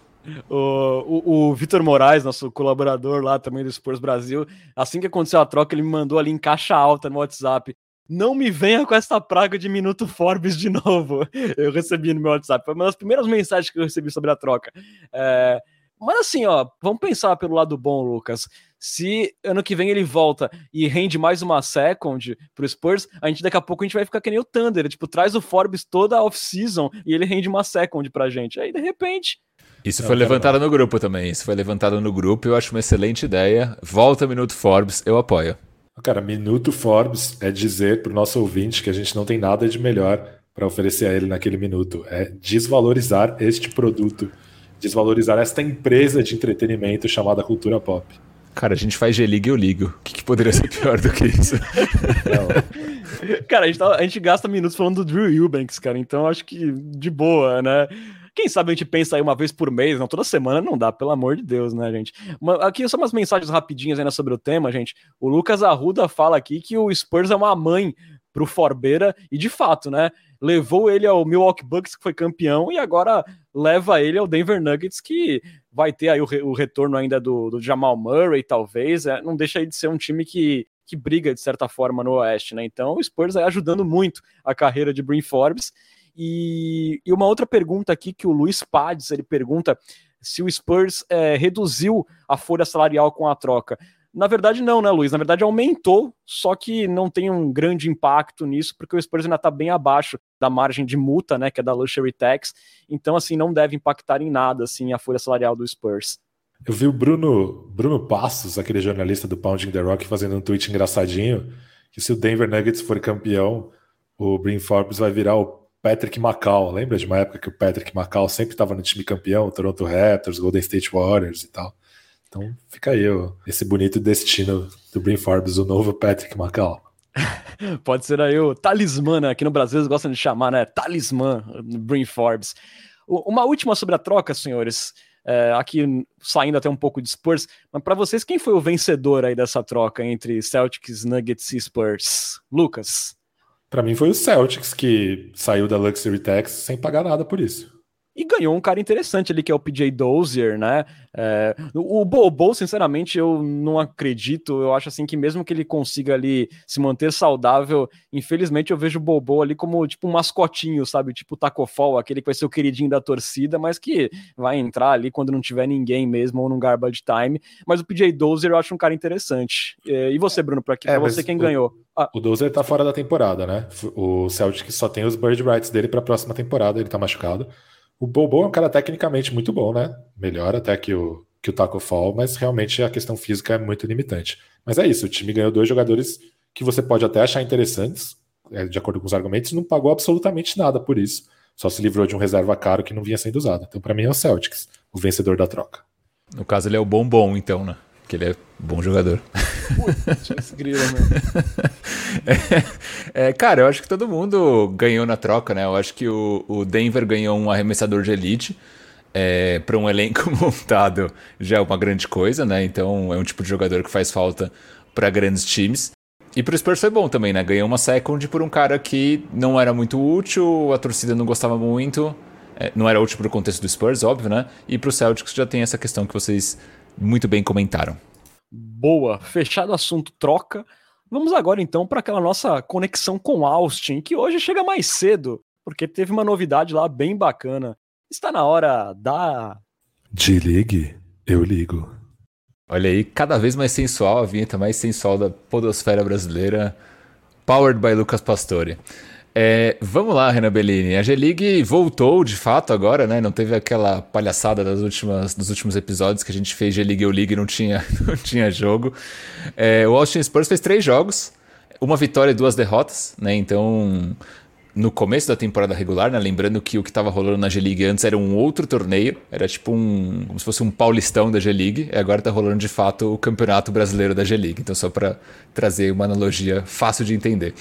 O, o, o Vitor Moraes, nosso colaborador lá também do Spurs Brasil, assim que aconteceu a troca, ele me mandou ali em caixa alta no WhatsApp. Não me venha com essa praga de Minuto Forbes de novo. Eu recebi no meu WhatsApp. Foi uma das primeiras mensagens que eu recebi sobre a troca. É, mas assim, ó, vamos pensar pelo lado bom, Lucas. Se ano que vem ele volta e rende mais uma second pro Spurs, a gente daqui a pouco a gente vai ficar que nem o Thunder, tipo, traz o Forbes toda a off-season e ele rende uma second pra gente. Aí de repente, isso foi levantado no grupo também. Isso foi levantado no grupo. Eu acho uma excelente ideia. Volta Minuto Forbes, eu apoio. Cara, Minuto Forbes é dizer para o nosso ouvinte que a gente não tem nada de melhor para oferecer a ele naquele minuto. É desvalorizar este produto, desvalorizar esta empresa de entretenimento chamada cultura pop. Cara, a gente faz G-League e eu ligo. O que, que, poderia ser pior do que isso? cara, a gente, tá, a gente, gasta minutos falando do Drew Eubanks, cara, então acho que de boa, né? Quem sabe a gente pensa aí uma vez por mês, não toda semana não dá, pelo amor de Deus, né, gente? aqui só umas mensagens rapidinhas ainda sobre o tema, gente. O Lucas Arruda fala aqui que o Spurs é uma mãe pro Forbeira, e de fato, né? Levou ele ao Milwaukee Bucks, que foi campeão, e agora leva ele ao Denver Nuggets, que vai ter aí o, re o retorno ainda do, do, Jamal Murray, talvez. É, não deixa de ser um time que, que briga, de certa forma, no Oeste, né? Então, o Spurs aí ajudando muito a carreira de Brin Forbes. E, e, uma outra pergunta aqui que o Luiz Pades, ele pergunta se o Spurs é, reduziu a folha salarial com a troca. Na verdade, não, né, Luiz? Na verdade, aumentou, só que não tem um grande impacto nisso, porque o Spurs ainda está bem abaixo da margem de multa, né, que é da Luxury Tax. Então, assim, não deve impactar em nada, assim, a folha salarial do Spurs. Eu vi o Bruno, Bruno Passos, aquele jornalista do Pounding the Rock, fazendo um tweet engraçadinho, que se o Denver Nuggets for campeão, o Brin Forbes vai virar o Patrick McCall. Lembra de uma época que o Patrick McCall sempre estava no time campeão, Toronto Raptors, Golden State Warriors e tal. Então fica aí ó, esse bonito destino do Brin Forbes, o novo Patrick McCall. Pode ser aí o talismã, né? Aqui no Brasil eles gostam de chamar, né? Talismã, Brin Forbes. Uma última sobre a troca, senhores. É, aqui saindo até um pouco de Spurs, mas para vocês, quem foi o vencedor aí dessa troca entre Celtics, Nuggets e Spurs? Lucas? Para mim foi o Celtics que saiu da Luxury Tax sem pagar nada por isso e ganhou um cara interessante ali, que é o PJ Dozier, né? É, o Bobo, sinceramente, eu não acredito. Eu acho assim que mesmo que ele consiga ali se manter saudável, infelizmente eu vejo o Bobo ali como tipo um mascotinho, sabe? Tipo o Tacofol, aquele que vai ser o queridinho da torcida, mas que vai entrar ali quando não tiver ninguém mesmo ou num garbage time. Mas o PJ Dozier eu acho um cara interessante. É, e você, Bruno, para é, você quem o, ganhou? Ah. O Dozier tá fora da temporada, né? O Celtic só tem os bird rights dele para a próxima temporada, ele tá machucado. O Bobo é um cara tecnicamente muito bom, né? Melhor até que o, que o Taco Fall, mas realmente a questão física é muito limitante. Mas é isso, o time ganhou dois jogadores que você pode até achar interessantes, é, de acordo com os argumentos, não pagou absolutamente nada por isso. Só se livrou de um reserva caro que não vinha sendo usado. Então, para mim, é o Celtics, o vencedor da troca. No caso, ele é o bombom, então, né? Que ele é bom jogador. Putz, grilo, é, é, cara, eu acho que todo mundo ganhou na troca, né? Eu acho que o, o Denver ganhou um arremessador de elite. É, para um elenco montado já é uma grande coisa, né? Então é um tipo de jogador que faz falta para grandes times. E pro Spurs foi bom também, né? Ganhou uma second por um cara que não era muito útil, a torcida não gostava muito. É, não era útil pro contexto do Spurs, óbvio, né? E pro Celtics já tem essa questão que vocês muito bem comentaram. Boa, fechado o assunto troca. Vamos agora então para aquela nossa conexão com Austin, que hoje chega mais cedo, porque teve uma novidade lá bem bacana. Está na hora da. De ligue, eu ligo. Olha aí, cada vez mais sensual, a vinheta mais sensual da podosfera brasileira, powered by Lucas Pastore. É, vamos lá, Renan Bellini. A G-League voltou de fato agora, né? Não teve aquela palhaçada das últimas, dos últimos episódios que a gente fez G-League ou League não tinha, não tinha jogo. É, o Austin Spurs fez três jogos, uma vitória e duas derrotas, né? Então no começo da temporada regular, né? Lembrando que o que estava rolando na G-League antes era um outro torneio, era tipo um. como se fosse um paulistão da G-League, e agora está rolando de fato o Campeonato Brasileiro da G-League. Então, só para trazer uma analogia fácil de entender.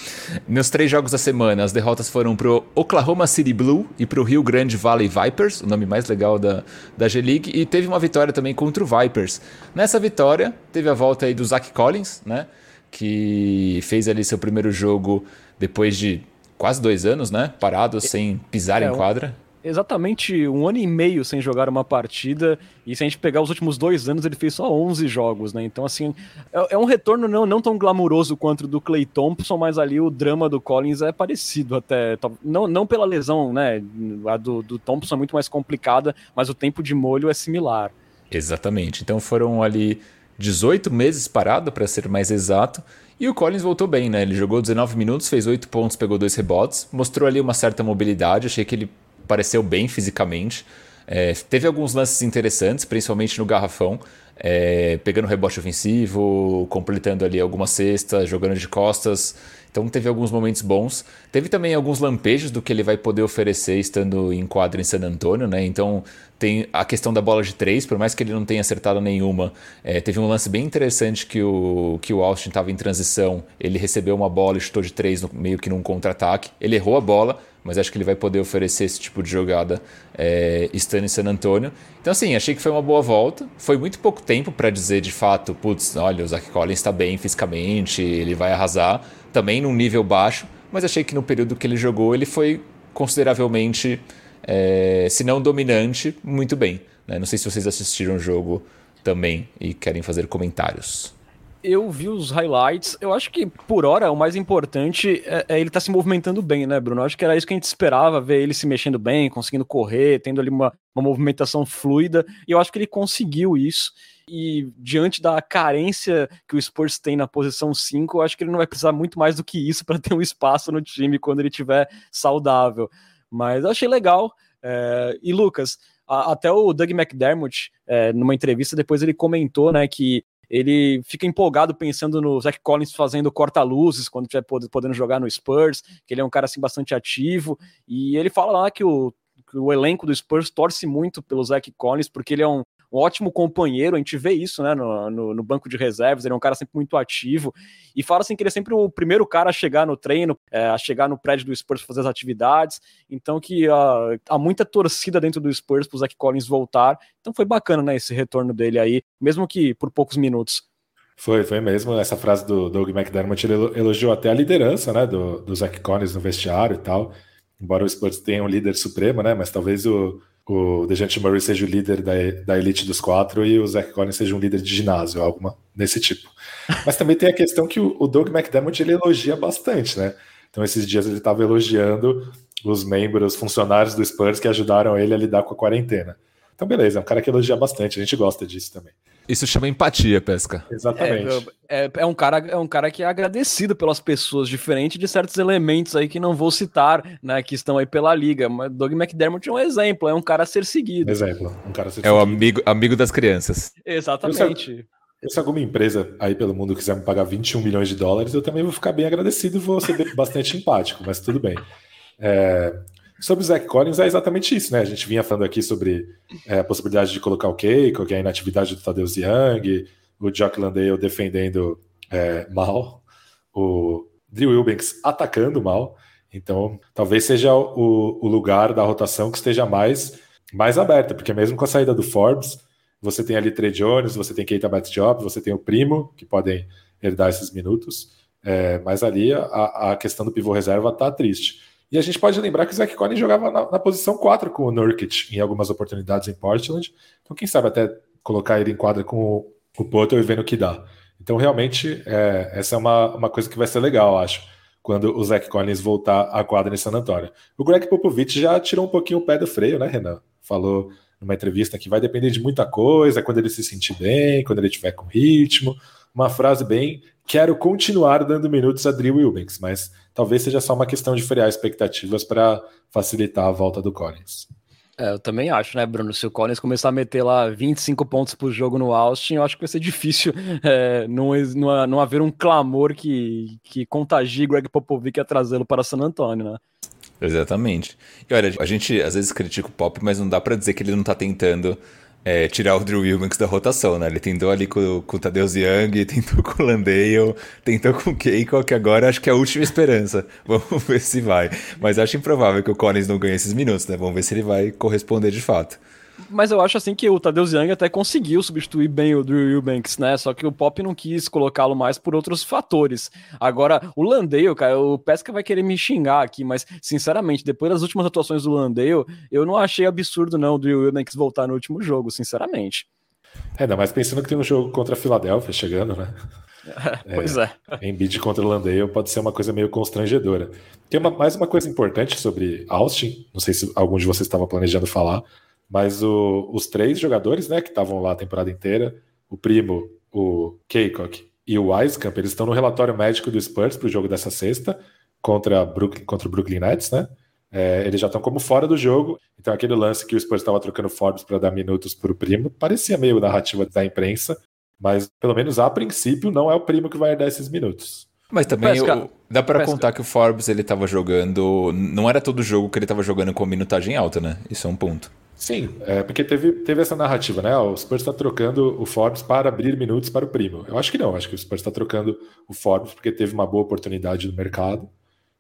Nos três jogos da semana, as derrotas foram pro Oklahoma City Blue e pro Rio Grande Valley Vipers, o nome mais legal da, da G-League, e teve uma vitória também contra o Vipers. Nessa vitória, teve a volta aí do Zach Collins, né? Que fez ali seu primeiro jogo depois de quase dois anos, né? Parado, sem pisar é, em quadra. Exatamente um ano e meio sem jogar uma partida, e se a gente pegar os últimos dois anos, ele fez só 11 jogos, né? Então, assim, é, é um retorno não, não tão glamuroso quanto o do Clay Thompson, mas ali o drama do Collins é parecido até. Não, não pela lesão, né? A do, do Thompson é muito mais complicada, mas o tempo de molho é similar. Exatamente. Então foram ali 18 meses parado, para ser mais exato. E o Collins voltou bem, né? Ele jogou 19 minutos, fez 8 pontos, pegou dois rebotes, mostrou ali uma certa mobilidade. Achei que ele pareceu bem fisicamente. É, teve alguns lances interessantes, principalmente no garrafão, é, pegando rebote ofensivo, completando ali algumas cestas, jogando de costas. Então teve alguns momentos bons. Teve também alguns lampejos do que ele vai poder oferecer estando em quadra em San Antônio, né? Então tem a questão da bola de três, por mais que ele não tenha acertado nenhuma. É, teve um lance bem interessante que o, que o Austin estava em transição. Ele recebeu uma bola e chutou de três no, meio que num contra-ataque. Ele errou a bola, mas acho que ele vai poder oferecer esse tipo de jogada é, estando em San Antônio. Então, assim, achei que foi uma boa volta. Foi muito pouco tempo para dizer de fato, putz, olha, o Zach Collins está bem fisicamente, ele vai arrasar também num nível baixo, mas achei que no período que ele jogou ele foi consideravelmente, é, se não dominante, muito bem. Né? Não sei se vocês assistiram o jogo também e querem fazer comentários. Eu vi os highlights. Eu acho que, por hora, o mais importante é, é ele estar tá se movimentando bem, né, Bruno? Eu acho que era isso que a gente esperava, ver ele se mexendo bem, conseguindo correr, tendo ali uma, uma movimentação fluida. E eu acho que ele conseguiu isso. E diante da carência que o Spurs tem na posição 5, eu acho que ele não vai precisar muito mais do que isso para ter um espaço no time quando ele estiver saudável. Mas achei legal. É... E Lucas, a, até o Doug McDermott, é, numa entrevista, depois ele comentou né, que ele fica empolgado pensando no Zach Collins fazendo corta-luzes quando estiver podendo jogar no Spurs, que ele é um cara assim bastante ativo, e ele fala lá que o, que o elenco do Spurs torce muito pelo Zach Collins, porque ele é um, um ótimo companheiro, a gente vê isso né, no, no, no, banco de reservas, ele é um cara sempre muito ativo, e fala assim que ele é sempre o primeiro cara a chegar no treino, é, a chegar no prédio do Spurs fazer as atividades, então que uh, há muita torcida dentro do Spurs o Zach Collins voltar, então foi bacana né, esse retorno dele aí, mesmo que por poucos minutos. Foi, foi mesmo. Essa frase do Doug McDermott, elogiou até a liderança né, do, do Zach Collins no vestiário e tal. Embora o Spurs tenha um líder supremo, né? Mas talvez o, o Dejante Murray seja o líder da, da elite dos quatro e o Zach Collins seja um líder de ginásio, alguma desse tipo. Mas também tem a questão que o, o Doug McDermott ele elogia bastante, né? Então esses dias ele estava elogiando os membros, funcionários do Spurs que ajudaram ele a lidar com a quarentena. Então beleza, é um cara que elogia bastante, a gente gosta disso também. Isso chama empatia, Pesca. Exatamente. É, é, é, um cara, é um cara que é agradecido pelas pessoas, diferente de certos elementos aí que não vou citar, né, que estão aí pela liga. Mas Doug McDermott é um exemplo, é um cara a ser seguido. Exemplo, um cara a ser É o amigo, amigo das crianças. Exatamente. Se, se alguma empresa aí pelo mundo quiser me pagar 21 milhões de dólares, eu também vou ficar bem agradecido e vou ser bastante empático, mas tudo bem. É, Sobre o Zach Collins é exatamente isso, né? A gente vinha falando aqui sobre é, a possibilidade de colocar o Keiko, que é a inatividade do Tadeu Young, o Jock Landale defendendo é, mal, o Drew Wilbanks atacando mal. Então, talvez seja o, o, lugar da rotação que esteja mais, mais aberta, porque mesmo com a saída do Forbes, você tem ali Trey Jones, você tem Keita Batjob, você tem o Primo, que podem herdar esses minutos, é, mas ali a, a questão do pivô reserva está triste. E a gente pode lembrar que o Zach Collins jogava na, na posição 4 com o Nurkic em algumas oportunidades em Portland. Então, quem sabe até colocar ele em quadra com o, o Potter e vendo o que dá. Então, realmente, é, essa é uma, uma coisa que vai ser legal, acho, quando o Zach Collins voltar à quadra em San Antonio. O Greg Popovich já tirou um pouquinho o pé do freio, né, Renan? Falou numa entrevista que vai depender de muita coisa, quando ele se sentir bem, quando ele tiver com ritmo. Uma frase bem quero continuar dando minutos a Drew Wilbanks, mas talvez seja só uma questão de frear expectativas para facilitar a volta do Collins. É, eu também acho, né, Bruno? Se o Collins começar a meter lá 25 pontos por jogo no Austin, eu acho que vai ser difícil é, não, não, não haver um clamor que, que contagie Greg Popovich a trazê-lo para San Antonio, né? Exatamente. E olha, a gente às vezes critica o Pop, mas não dá para dizer que ele não tá tentando é, tirar o Drew Wilbanks da rotação, né? Ele tentou ali com, com o Tadeusz Young, tentou com o Landale, tentou com o Keiko, que agora acho que é a última esperança. Vamos ver se vai. Mas acho improvável que o Collins não ganhe esses minutos, né? Vamos ver se ele vai corresponder de fato. Mas eu acho assim que o Tadeu Young até conseguiu substituir bem o Drew Eubanks, né? Só que o Pop não quis colocá-lo mais por outros fatores. Agora, o Landale, cara, o Pesca vai querer me xingar aqui, mas sinceramente, depois das últimas atuações do Landale, eu não achei absurdo não o Drew Eubanks voltar no último jogo, sinceramente. É, ainda mais pensando que tem um jogo contra a Filadélfia chegando, né? É, pois é. é. Embiid contra o Landale pode ser uma coisa meio constrangedora. Tem uma, mais uma coisa importante sobre Austin, não sei se algum de vocês estava planejando falar, mas o, os três jogadores, né, que estavam lá a temporada inteira, o Primo, o Keikok e o Weiskamp, eles estão no relatório médico do Spurs para o jogo dessa sexta contra, Brooklyn, contra o Brooklyn Nets, né? É, eles já estão como fora do jogo. Então aquele lance que o Spurs estava trocando Forbes para dar minutos para o Primo parecia meio narrativa da imprensa, mas pelo menos a princípio não é o Primo que vai dar esses minutos. Mas também o, dá para contar que o Forbes ele estava jogando, não era todo jogo que ele estava jogando com minutagem alta, né? Isso é um ponto. Sim, é, porque teve, teve essa narrativa, né? O Spurs está trocando o Forbes para abrir minutos para o primo. Eu acho que não, acho que o Spurs está trocando o Forbes porque teve uma boa oportunidade no mercado.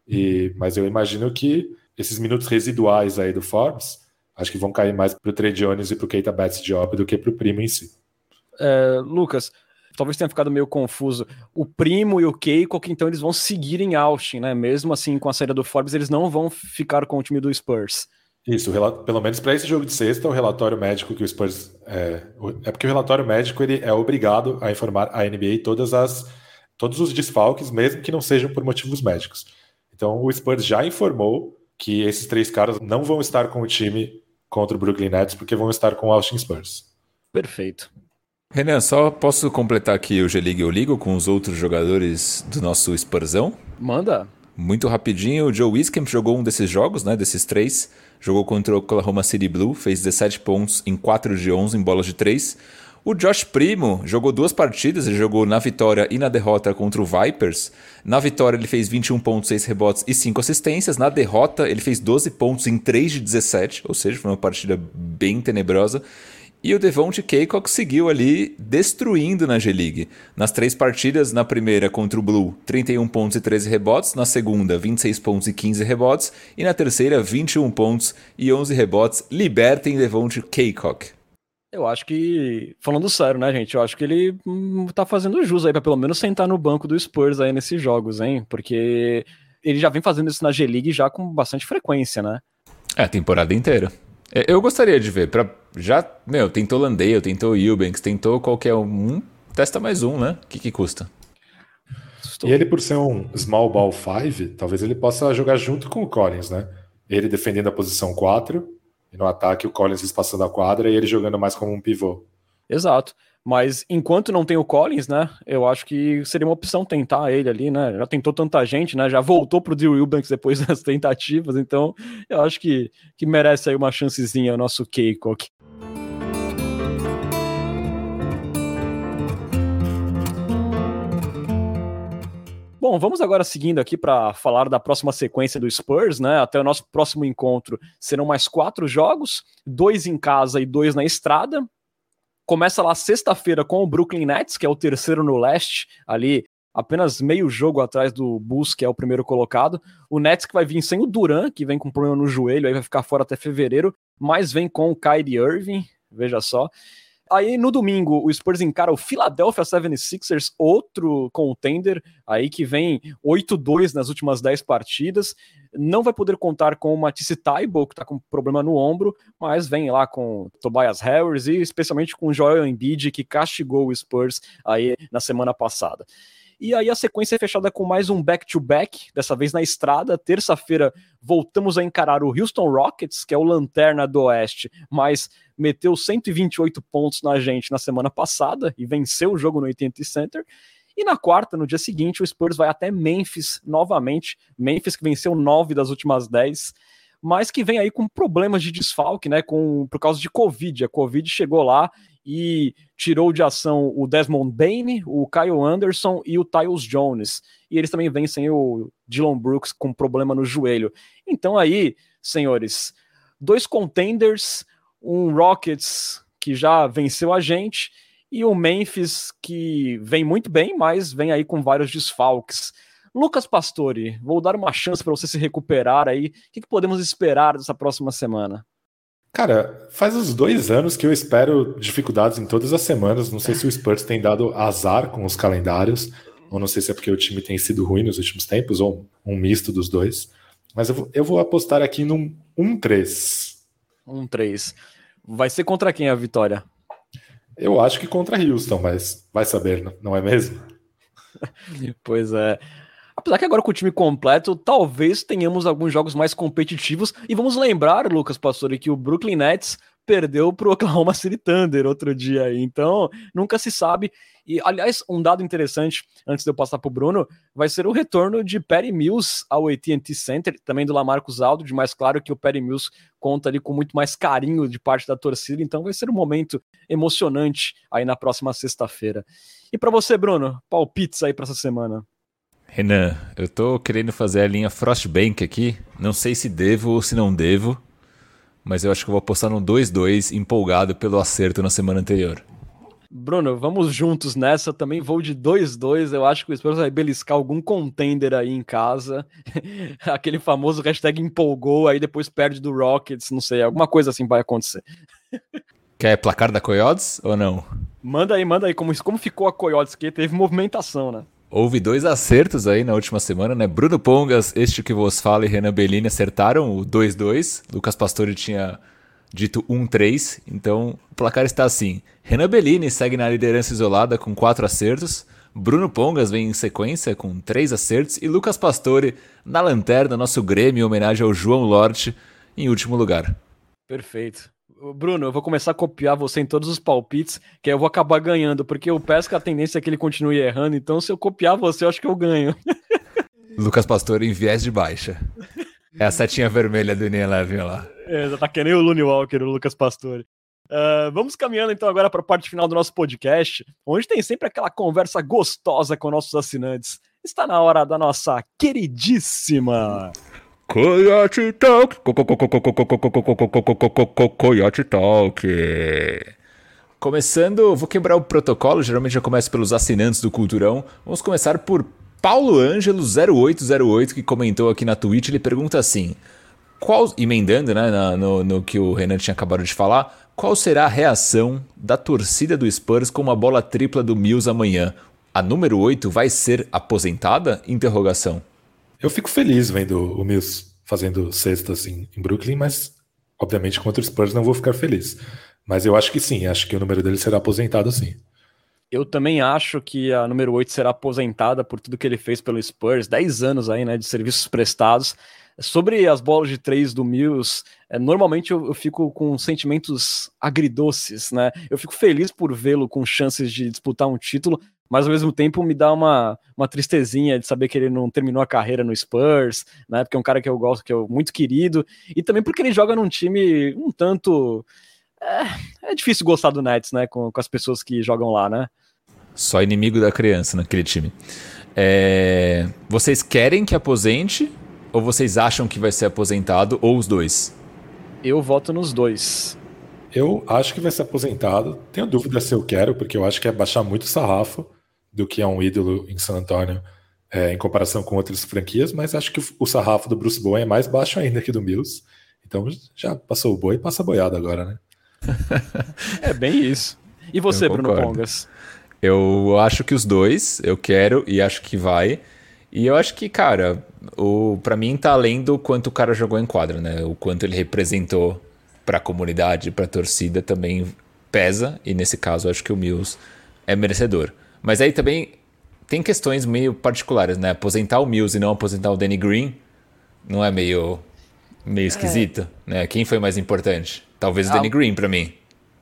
E, mas eu imagino que esses minutos residuais aí do Forbes, acho que vão cair mais para o Trey Jones e para o Keita Betts Job do que para o primo em si. É, Lucas, talvez tenha ficado meio confuso. O primo e o Keiko, então eles vão seguir em Austin, né? Mesmo assim, com a saída do Forbes, eles não vão ficar com o time do Spurs. Isso, pelo menos para esse jogo de sexta, o relatório médico que o Spurs. É, é porque o relatório médico ele é obrigado a informar a NBA todas as, todos os desfalques, mesmo que não sejam por motivos médicos. Então o Spurs já informou que esses três caras não vão estar com o time contra o Brooklyn Nets, porque vão estar com o Austin Spurs. Perfeito. Renan, só posso completar aqui o G-League Eu Ligo com os outros jogadores do nosso Spursão? Manda. Muito rapidinho, o Joe Wiskamp jogou um desses jogos, né, desses três jogou contra o Oklahoma City Blue, fez 17 pontos em 4 de 11 em bolas de 3. O Josh Primo jogou duas partidas, ele jogou na vitória e na derrota contra o Vipers. Na vitória ele fez 21 pontos, 6 rebotes e 5 assistências. Na derrota ele fez 12 pontos em 3 de 17, ou seja, foi uma partida bem tenebrosa. E o Devonte Keikock seguiu ali destruindo na G-League. Nas três partidas, na primeira contra o Blue, 31 pontos e 13 rebotes, na segunda, 26 pontos e 15 rebotes, e na terceira, 21 pontos e 11 rebotes. Libertem Devonte Keikock. Eu acho que, falando sério, né, gente? Eu acho que ele hum, tá fazendo jus aí pra pelo menos sentar no banco do Spurs aí nesses jogos, hein? Porque ele já vem fazendo isso na G-League já com bastante frequência, né? É, a temporada inteira. É, eu gostaria de ver. Pra, já, meu, tentou Landale, tentou Eubanks, tentou qualquer um. Testa mais um, né? O que, que custa? Estou... E ele, por ser um small ball 5, talvez ele possa jogar junto com o Collins, né? Ele defendendo a posição 4, e no ataque o Collins espaçando a quadra e ele jogando mais como um pivô. Exato. Mas enquanto não tem o Collins, né? Eu acho que seria uma opção tentar ele ali, né? Já tentou tanta gente, né? Já voltou pro Drew Wilbanks depois das tentativas, então eu acho que, que merece aí uma chancezinha o nosso Keikok. Bom, vamos agora seguindo aqui para falar da próxima sequência do Spurs, né? Até o nosso próximo encontro serão mais quatro jogos, dois em casa e dois na estrada. Começa lá sexta-feira com o Brooklyn Nets, que é o terceiro no leste, ali apenas meio jogo atrás do Bulls, que é o primeiro colocado. O Nets que vai vir sem o Duran, que vem com problema no joelho, aí vai ficar fora até fevereiro, mas vem com o Kyrie Irving, veja só. Aí no domingo, o Spurs encara o Philadelphia 76ers, outro contender, aí que vem 8-2 nas últimas 10 partidas. Não vai poder contar com o Matisse Taibo, que está com problema no ombro, mas vem lá com Tobias Harris e especialmente com o Joel Embiid, que castigou o Spurs aí na semana passada. E aí a sequência é fechada com mais um back-to-back, -back, dessa vez na estrada. Terça-feira voltamos a encarar o Houston Rockets, que é o lanterna do Oeste, mas meteu 128 pontos na gente na semana passada e venceu o jogo no AT&T Center. E na quarta, no dia seguinte, o Spurs vai até Memphis novamente. Memphis que venceu nove das últimas dez, mas que vem aí com problemas de desfalque, né? Com, por causa de Covid. A Covid chegou lá e tirou de ação o Desmond Bain, o Kyle Anderson e o Tyus Jones. E eles também vencem o Dylan Brooks com problema no joelho. Então aí, senhores, dois contenders, um Rockets que já venceu a gente e o Memphis que vem muito bem, mas vem aí com vários desfalques. Lucas Pastore, vou dar uma chance para você se recuperar aí. O que, que podemos esperar dessa próxima semana? Cara, faz uns dois anos que eu espero dificuldades em todas as semanas. Não sei se o Spurs tem dado azar com os calendários, ou não sei se é porque o time tem sido ruim nos últimos tempos, ou um misto dos dois. Mas eu vou, eu vou apostar aqui num 1-3. 1-3. Vai ser contra quem a vitória? Eu acho que contra Houston, mas vai saber, não é mesmo? pois é. Apesar que agora com o time completo, talvez tenhamos alguns jogos mais competitivos. E vamos lembrar, Lucas Pastore, que o Brooklyn Nets perdeu para o Oklahoma City Thunder outro dia. Então, nunca se sabe. E, aliás, um dado interessante, antes de eu passar para o Bruno, vai ser o retorno de Perry Mills ao AT&T Center, também do Lamarcus Aldridge, mas claro que o Perry Mills conta ali com muito mais carinho de parte da torcida, então vai ser um momento emocionante aí na próxima sexta-feira. E para você, Bruno, palpites aí para essa semana? Renan, eu tô querendo fazer a linha Frostbank aqui, não sei se devo ou se não devo, mas eu acho que eu vou apostar no 2-2, empolgado pelo acerto na semana anterior. Bruno, vamos juntos nessa. Também vou de 2-2. Eu acho que o Spurs vai beliscar algum contender aí em casa. Aquele famoso hashtag empolgou, aí depois perde do Rockets, não sei, alguma coisa assim vai acontecer. Quer placar da Coyotes ou não? Manda aí, manda aí como, como ficou a Coyotes, que teve movimentação, né? Houve dois acertos aí na última semana, né? Bruno Pongas, este que vos fala, e Renan Bellini acertaram o 2-2. Lucas Pastore tinha dito 1-3. Então o placar está assim: Renan Bellini segue na liderança isolada com 4 acertos. Bruno Pongas vem em sequência com 3 acertos. E Lucas Pastore na lanterna, nosso Grêmio, em homenagem ao João Lorte, em último lugar. Perfeito. Bruno, eu vou começar a copiar você em todos os palpites, que aí eu vou acabar ganhando, porque o Pesca a tendência é que ele continue errando, então se eu copiar você, eu acho que eu ganho. Lucas Pastor em viés de baixa. É a setinha vermelha do Eleven lá. É, já tá que nem o Looney Walker, o Lucas Pastore. Uh, vamos caminhando então agora para a parte final do nosso podcast, onde tem sempre aquela conversa gostosa com nossos assinantes. Está na hora da nossa queridíssima Coyote Talk. Coyote Talk. Começando, vou quebrar o protocolo, geralmente já começo pelos assinantes do Culturão. Vamos começar por Paulo Ângelo 0808 que comentou aqui na Twitch, ele pergunta assim: qual emendando, né, no, no que o Renan tinha acabado de falar, qual será a reação da torcida do Spurs com uma bola tripla do Mills amanhã? A número 8 vai ser aposentada? Interrogação. Eu fico feliz vendo o Mills fazendo cestas em, em Brooklyn, mas obviamente contra o Spurs não vou ficar feliz. Mas eu acho que sim, acho que o número dele será aposentado sim. Eu também acho que a número 8 será aposentada por tudo que ele fez pelo Spurs, 10 anos aí, né, de serviços prestados. Sobre as bolas de três do Mills, é, normalmente eu, eu, fico com sentimentos agridoces, né? Eu fico feliz por vê-lo com chances de disputar um título, mas ao mesmo tempo me dá uma, uma tristezinha de saber que ele não terminou a carreira no Spurs, né? Porque é um cara que eu gosto, que é muito querido, e também porque ele joga num time um tanto. É, é difícil gostar do Nets, né? Com, com as pessoas que jogam lá, né? Só inimigo da criança naquele time. É... Vocês querem que aposente ou vocês acham que vai ser aposentado ou os dois? Eu voto nos dois. Eu acho que vai ser aposentado. Tenho dúvida se eu quero, porque eu acho que é baixar muito o sarrafo do que é um ídolo em San Antonio é, em comparação com outras franquias, mas acho que o sarrafo do Bruce Bowen é mais baixo ainda que do Mills. Então já passou o boi, passa a boiada agora, né? é bem isso. E você, Bruno Pongas? Eu acho que os dois, eu quero e acho que vai. E eu acho que, cara, o para mim tá além do quanto o cara jogou em quadra, né? O quanto ele representou para a comunidade, para a torcida também pesa, e nesse caso acho que o Mills é merecedor. Mas aí também tem questões meio particulares, né? Aposentar o Mills e não aposentar o Danny Green não é meio, meio esquisito, é. né? Quem foi mais importante? Talvez o ah, Danny Green para mim.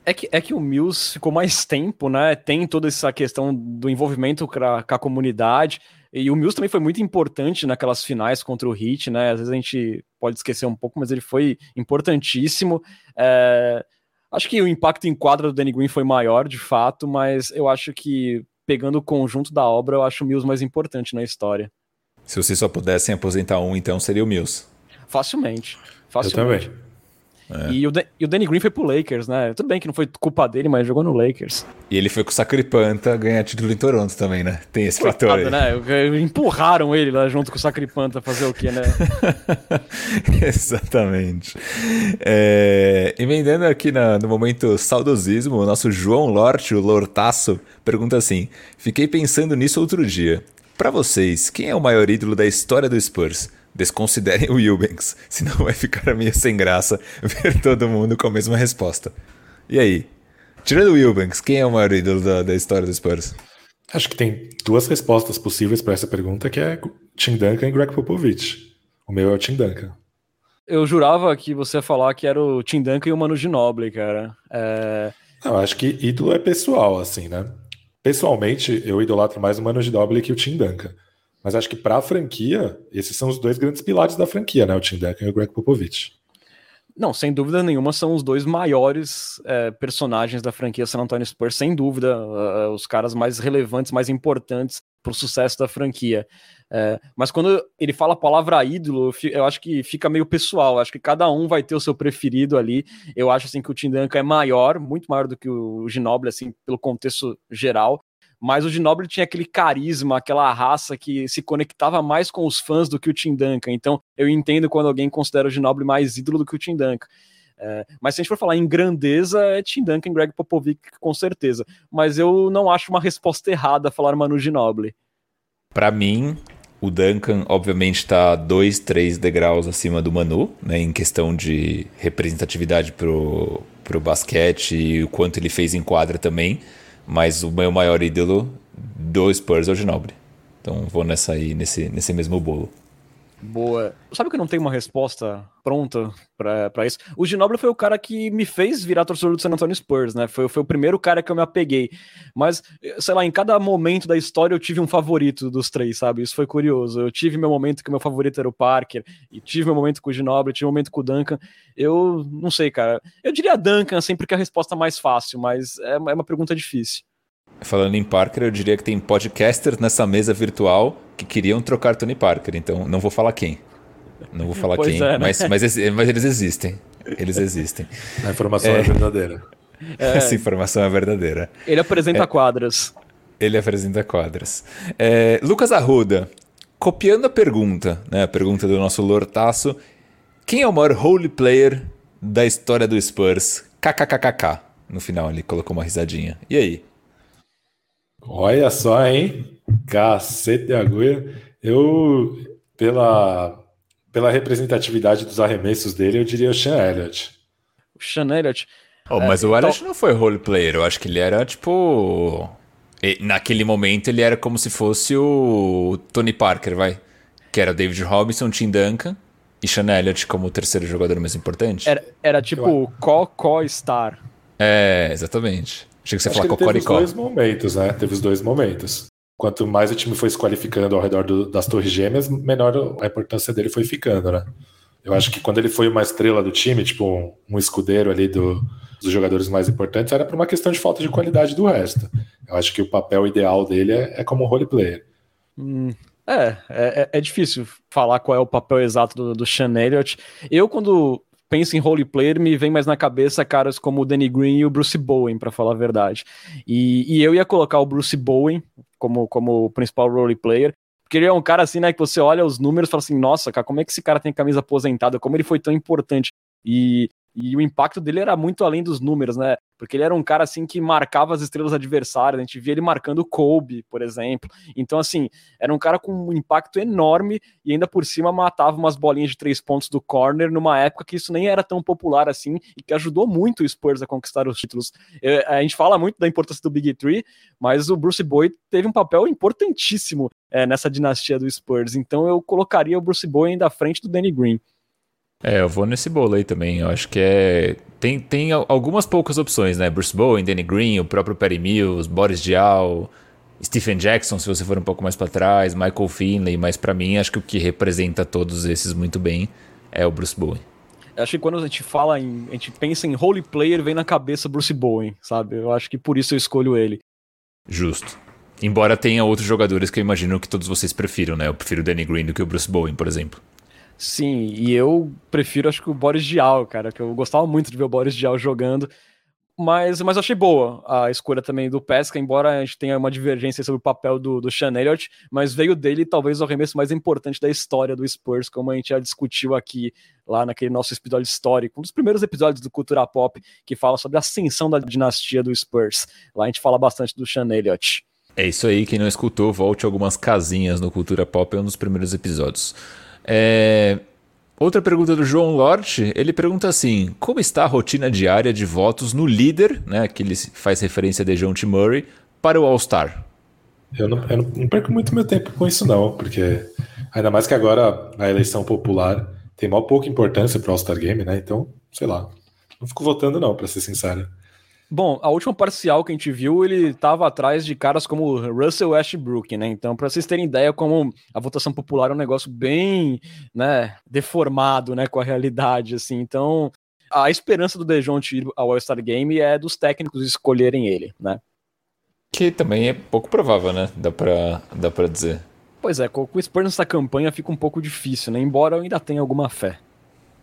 É que, é que o Mills ficou mais tempo, né? Tem toda essa questão do envolvimento com a, com a comunidade. E o Mills também foi muito importante naquelas finais contra o Heat, né? Às vezes a gente pode esquecer um pouco, mas ele foi importantíssimo. É... Acho que o impacto em quadra do Danny Green foi maior, de fato, mas eu acho que pegando o conjunto da obra, eu acho o Mills mais importante na história. Se vocês só pudessem aposentar um, então seria o Mills. Facilmente. facilmente. Eu também. É. E, o e o Danny Green foi pro Lakers, né? Tudo bem que não foi culpa dele, mas jogou no Lakers. E ele foi com o Sacripanta ganhar título em Toronto também, né? Tem esse Coitado, fator aí. né? Empurraram ele lá junto com o Sacripanta fazer o quê, né? Exatamente. É... Emendando aqui na, no momento saudosismo, o nosso João Lorte, o Lortaço, pergunta assim: Fiquei pensando nisso outro dia. Para vocês, quem é o maior ídolo da história do Spurs? Desconsiderem o Eubanks, senão vai ficar meio sem graça ver todo mundo com a mesma resposta. E aí? Tirando o Eubanks, quem é o maior ídolo da, da história do Spurs? Acho que tem duas respostas possíveis para essa pergunta, que é Tim Duncan e Greg Popovich. O meu é o Tim Duncan. Eu jurava que você ia falar que era o Tim Duncan e o Manu Ginobili, cara. É... Não, acho que ídolo é pessoal, assim, né? Pessoalmente, eu idolatro mais o Manu Ginobili que o Tim Duncan. Mas acho que para a franquia, esses são os dois grandes pilares da franquia, né? O Tim Duncan e o Greg Popovich. Não, sem dúvida nenhuma, são os dois maiores é, personagens da franquia San Antonio Spurs, sem dúvida, uh, os caras mais relevantes, mais importantes para o sucesso da franquia. É, mas quando ele fala a palavra ídolo, eu acho que fica meio pessoal. Acho que cada um vai ter o seu preferido ali. Eu acho assim que o Tim Duncan é maior, muito maior do que o Ginobili, assim, pelo contexto geral mas o Ginobili tinha aquele carisma, aquela raça que se conectava mais com os fãs do que o Tim Duncan. Então, eu entendo quando alguém considera o Ginobili mais ídolo do que o Tim Duncan. É, mas se a gente for falar em grandeza, é Tim Duncan e Greg Popovich, com certeza. Mas eu não acho uma resposta errada falar Manu Ginobili. Para mim, o Duncan, obviamente, está dois, três degraus acima do Manu, né, em questão de representatividade pro, pro basquete e o quanto ele fez em quadra também. Mas o meu maior ídolo do Spurs é o Ginobili. Então vou nessa aí, nesse, nesse mesmo bolo. Boa. Sabe que eu não tenho uma resposta pronta para isso? O Ginobili foi o cara que me fez virar torcedor do San Antonio Spurs, né? Foi, foi o primeiro cara que eu me apeguei. Mas, sei lá, em cada momento da história eu tive um favorito dos três, sabe? Isso foi curioso. Eu tive meu momento que meu favorito era o Parker, e tive meu momento com o Ginobili, tive meu momento com o Duncan. Eu não sei, cara. Eu diria Duncan, sempre que é a resposta mais fácil, mas é, é uma pergunta difícil. Falando em Parker, eu diria que tem podcasters nessa mesa virtual que queriam trocar Tony Parker, então não vou falar quem. Não vou falar quem, é, né? mas, mas, mas, eles existem. Eles existem. A informação é, é verdadeira. É, Essa informação é verdadeira. Ele apresenta é, quadras. Ele apresenta quadras. É, Lucas Arruda, copiando a pergunta, né, a pergunta do nosso Lortaço, quem é o maior role player da história do Spurs? KKKKK. No final ele colocou uma risadinha. E aí? Olha só, hein? Cacete de agulha. Eu, pela, pela representatividade dos arremessos dele, eu diria o Sean Elliott. O Sean Elliott. Oh, mas é, o Elliott então... não foi role player. Eu acho que ele era tipo. Naquele momento ele era como se fosse o Tony Parker, vai. Que era o David Robinson, Tim Duncan e Sean Elliott como o terceiro jogador mais importante. Era, era tipo co-co-star. É, exatamente. Achei que você Acho falar teve os dois momentos, né? Teve os dois momentos. Quanto mais o time foi se qualificando ao redor do, das Torres Gêmeas, menor a importância dele foi ficando, né? Eu acho que quando ele foi uma estrela do time, tipo um, um escudeiro ali do, dos jogadores mais importantes, era por uma questão de falta de qualidade do resto. Eu acho que o papel ideal dele é, é como role player. Hum, é, é, é, difícil falar qual é o papel exato do, do Sean Elliott. Eu, quando penso em role player, me vem mais na cabeça caras como o Danny Green e o Bruce Bowen, para falar a verdade. E, e, eu ia colocar o Bruce Bowen como, como principal role player, porque ele é um cara assim, né, que você olha os números e fala assim, nossa, cara, como é que esse cara tem camisa aposentada, como ele foi tão importante. E E o impacto dele era muito além dos números, né? Porque ele era um cara assim que marcava as estrelas adversárias, a gente via ele marcando o Kobe, por exemplo. Então, assim, era um cara com um impacto enorme e ainda por cima matava umas bolinhas de três pontos do corner numa época que isso nem era tão popular assim e que ajudou muito o Spurs a conquistar os títulos. É, a gente fala muito da importância do Big Three, mas o Bruce Boyd teve um papel importantíssimo é, nessa dinastia do Spurs. Então eu colocaria o Bruce Boyd ainda à frente do Danny Green. É, eu vou nesse bolo aí também. Eu acho que é. Tem, tem algumas poucas opções, né? Bruce Bowen, Danny Green, o próprio Perry Mills, Boris Diaw, Stephen Jackson, se você for um pouco mais para trás, Michael Finley, mas para mim acho que o que representa todos esses muito bem é o Bruce Bowen. Acho que quando a gente fala em. A gente pensa em holy player, vem na cabeça Bruce Bowen, sabe? Eu acho que por isso eu escolho ele. Justo. Embora tenha outros jogadores que eu imagino que todos vocês prefiram, né? Eu prefiro o Danny Green do que o Bruce Bowen, por exemplo. Sim, e eu prefiro, acho que o Boris Diaw, cara, que eu gostava muito de ver o Boris Diaw jogando. Mas, mas achei boa a escolha também do Pesca, embora a gente tenha uma divergência sobre o papel do, do Sean Elliott, mas veio dele talvez o arremesso mais importante da história do Spurs, como a gente já discutiu aqui lá naquele nosso episódio histórico, um dos primeiros episódios do Cultura Pop, que fala sobre a ascensão da dinastia do Spurs. Lá a gente fala bastante do Sean Elliott. É isso aí, quem não escutou, volte algumas casinhas no Cultura Pop, é um dos primeiros episódios. É... Outra pergunta do João Lort, ele pergunta assim: como está a rotina diária de votos no líder, né, que ele faz referência a DeJounte Murray, para o All-Star? Eu, eu não perco muito meu tempo com isso, não, porque ainda mais que agora a eleição popular tem mal pouca importância para o All-Star Game, né? Então, sei lá. Não fico votando, não, para ser sincero. Bom, a última parcial que a gente viu, ele estava atrás de caras como Russell Westbrook, né? Então, para vocês terem ideia como a votação popular é um negócio bem, né, deformado, né, com a realidade, assim. Então, a esperança do Dejounte ir ao All-Star Game é dos técnicos escolherem ele, né? Que também é pouco provável, né? Dá para dá pra dizer. Pois é, com o Spurs nessa campanha fica um pouco difícil, né? Embora eu ainda tenha alguma fé.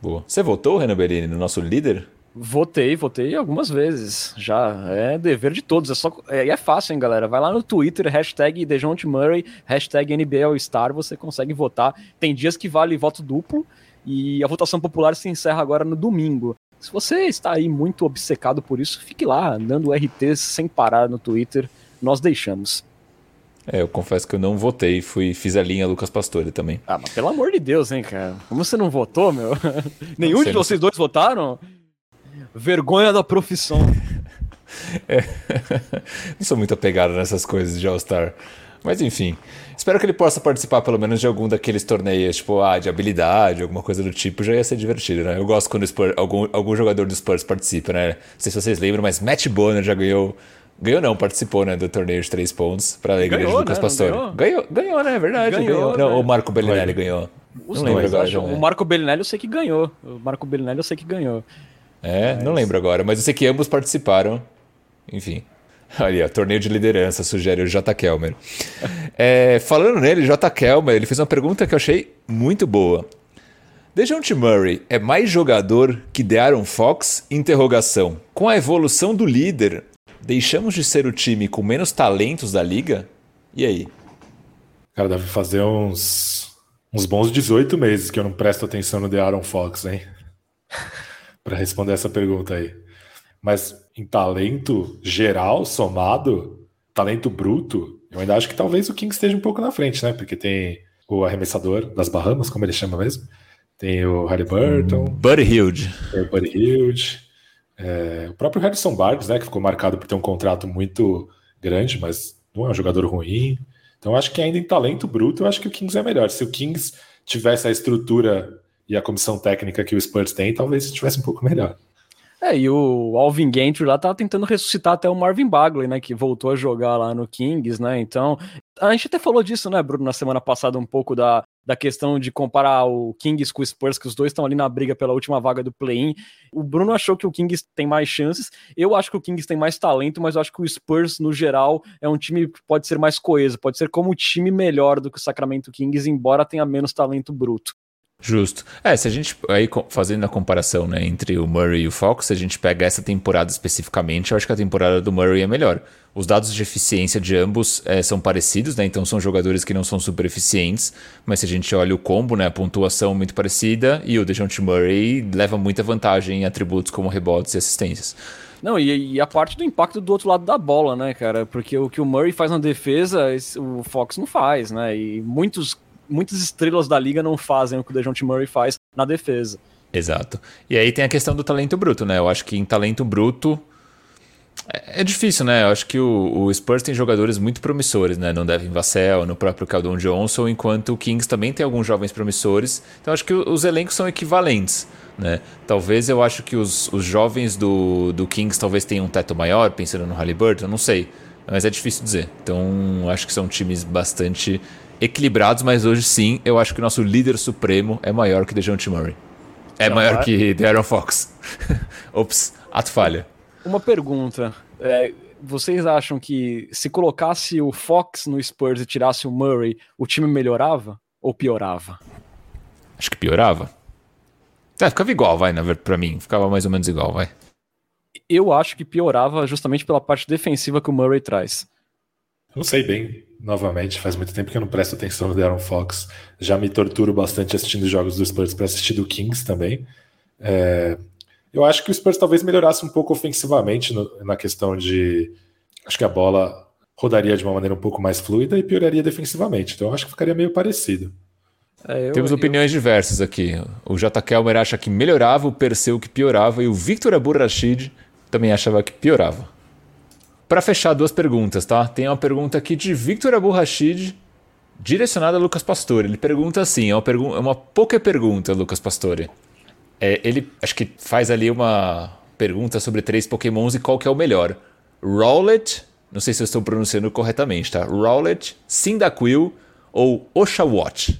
Boa. Você votou, Renan Berini, no nosso líder? Votei, votei algumas vezes. Já é dever de todos. É só é, é fácil, hein, galera. Vai lá no Twitter, hashtag Dejounte Murray, hashtag NBA Star, você consegue votar. Tem dias que vale voto duplo e a votação popular se encerra agora no domingo. Se você está aí muito obcecado por isso, fique lá, dando RT sem parar no Twitter. Nós deixamos. É, eu confesso que eu não votei, fui, fiz a linha Lucas Pastore também. Ah, mas pelo amor de Deus, hein, cara. Como você não votou, meu? Nenhum de vocês dois votaram? Vergonha da profissão. É. Não sou muito apegado nessas coisas de All-Star. Mas enfim, espero que ele possa participar pelo menos de algum daqueles torneios, tipo, ah, de habilidade, alguma coisa do tipo, já ia ser divertido, né? Eu gosto quando Spurs, algum, algum jogador do Spurs participa, né? Não sei se vocês lembram, mas Matt Bonner já ganhou. Ganhou não, participou, né, do torneio de três pontos para a alegria de Lucas né? Pastore. Ganhou? ganhou? ganhou, né? É verdade. Ganhou, ganhou. Não, o Marco Bellinelli ganhou. Os não lembro agora. O Marco Bellinelli eu sei que ganhou. O Marco Bellinelli eu sei que ganhou. É, mas... não lembro agora, mas eu sei que ambos participaram. Enfim. Ali, ó, torneio de liderança, sugere o J. Kelmer. é, falando nele, J. Kelmer, ele fez uma pergunta que eu achei muito boa. Dejounte Murray é mais jogador que De'Aaron Fox? Interrogação. Com a evolução do líder, deixamos de ser o time com menos talentos da liga? E aí? Cara, deve fazer uns, uns bons 18 meses que eu não presto atenção no De'Aaron Fox, hein? Para responder essa pergunta aí. Mas em talento geral, somado, talento bruto, eu ainda acho que talvez o King esteja um pouco na frente, né? Porque tem o arremessador das Bahamas, como ele chama mesmo. Tem o Harry Burton. Buddy Hilde. Tem o Buddy Hilde. É, o próprio Harrison Barnes, né? Que ficou marcado por ter um contrato muito grande, mas não é um jogador ruim. Então acho que ainda em talento bruto, eu acho que o Kings é melhor. Se o Kings tivesse a estrutura e a comissão técnica que o Spurs tem, talvez estivesse um pouco melhor. É, e o Alvin Gentry lá tá tentando ressuscitar até o Marvin Bagley, né, que voltou a jogar lá no Kings, né, então, a gente até falou disso, né, Bruno, na semana passada um pouco da, da questão de comparar o Kings com o Spurs, que os dois estão ali na briga pela última vaga do play-in. O Bruno achou que o Kings tem mais chances, eu acho que o Kings tem mais talento, mas eu acho que o Spurs, no geral, é um time que pode ser mais coeso, pode ser como um time melhor do que o Sacramento Kings, embora tenha menos talento bruto. Justo. É, se a gente aí fazendo a comparação, né, entre o Murray e o Fox, se a gente pega essa temporada especificamente, eu acho que a temporada do Murray é melhor. Os dados de eficiência de ambos é, são parecidos, né? Então são jogadores que não são super eficientes, mas se a gente olha o combo, né, a pontuação muito parecida e o DeJounte Murray leva muita vantagem em atributos como rebotes e assistências. Não, e, e, a parte do impacto do outro lado da bola, né, cara? Porque o que o Murray faz na defesa, o Fox não faz, né? E muitos muitas estrelas da liga não fazem o que o DeJounte Murray faz na defesa. Exato. E aí tem a questão do talento bruto, né? Eu acho que em talento bruto é, é difícil, né? Eu acho que o, o, Spurs tem jogadores muito promissores, né? No Devin Vassell, no próprio Caldon Johnson, enquanto o Kings também tem alguns jovens promissores. Então acho que os elencos são equivalentes, né? Talvez eu acho que os, os jovens do, do Kings talvez tenham um teto maior, pensando no Halliburton, não sei. Mas é difícil dizer. Então acho que são times bastante equilibrados, mas hoje sim, eu acho que o nosso líder supremo é maior que DeJounte Murray. É Não, maior é? que Darren Fox. Ops, ato falha. Uma pergunta. É, vocês acham que se colocasse o Fox no Spurs e tirasse o Murray, o time melhorava ou piorava? Acho que piorava. É, ficava igual, vai, na pra mim. Ficava mais ou menos igual, vai. Eu acho que piorava justamente pela parte defensiva que o Murray traz. Não sei bem, novamente, faz muito tempo que eu não presto atenção no Darren Fox. Já me torturo bastante assistindo jogos do Spurs para assistir do Kings também. É, eu acho que o Spurs talvez melhorasse um pouco ofensivamente no, na questão de. Acho que a bola rodaria de uma maneira um pouco mais fluida e pioraria defensivamente. Então eu acho que ficaria meio parecido. É, eu, Temos opiniões eu... diversas aqui. O J. Kelmer acha que melhorava, o Perseu que piorava e o Victor Abur Rashid também achava que piorava. Para fechar, duas perguntas, tá? Tem uma pergunta aqui de Victor Abu Rashid, direcionada a Lucas Pastore. Ele pergunta assim: é uma, pergu é uma pouca pergunta, Lucas Pastore. É, ele acho que faz ali uma pergunta sobre três Pokémons e qual que é o melhor. Rowlet, não sei se eu estou pronunciando corretamente, tá? Rowlet, Cyndaquil ou Oshawott.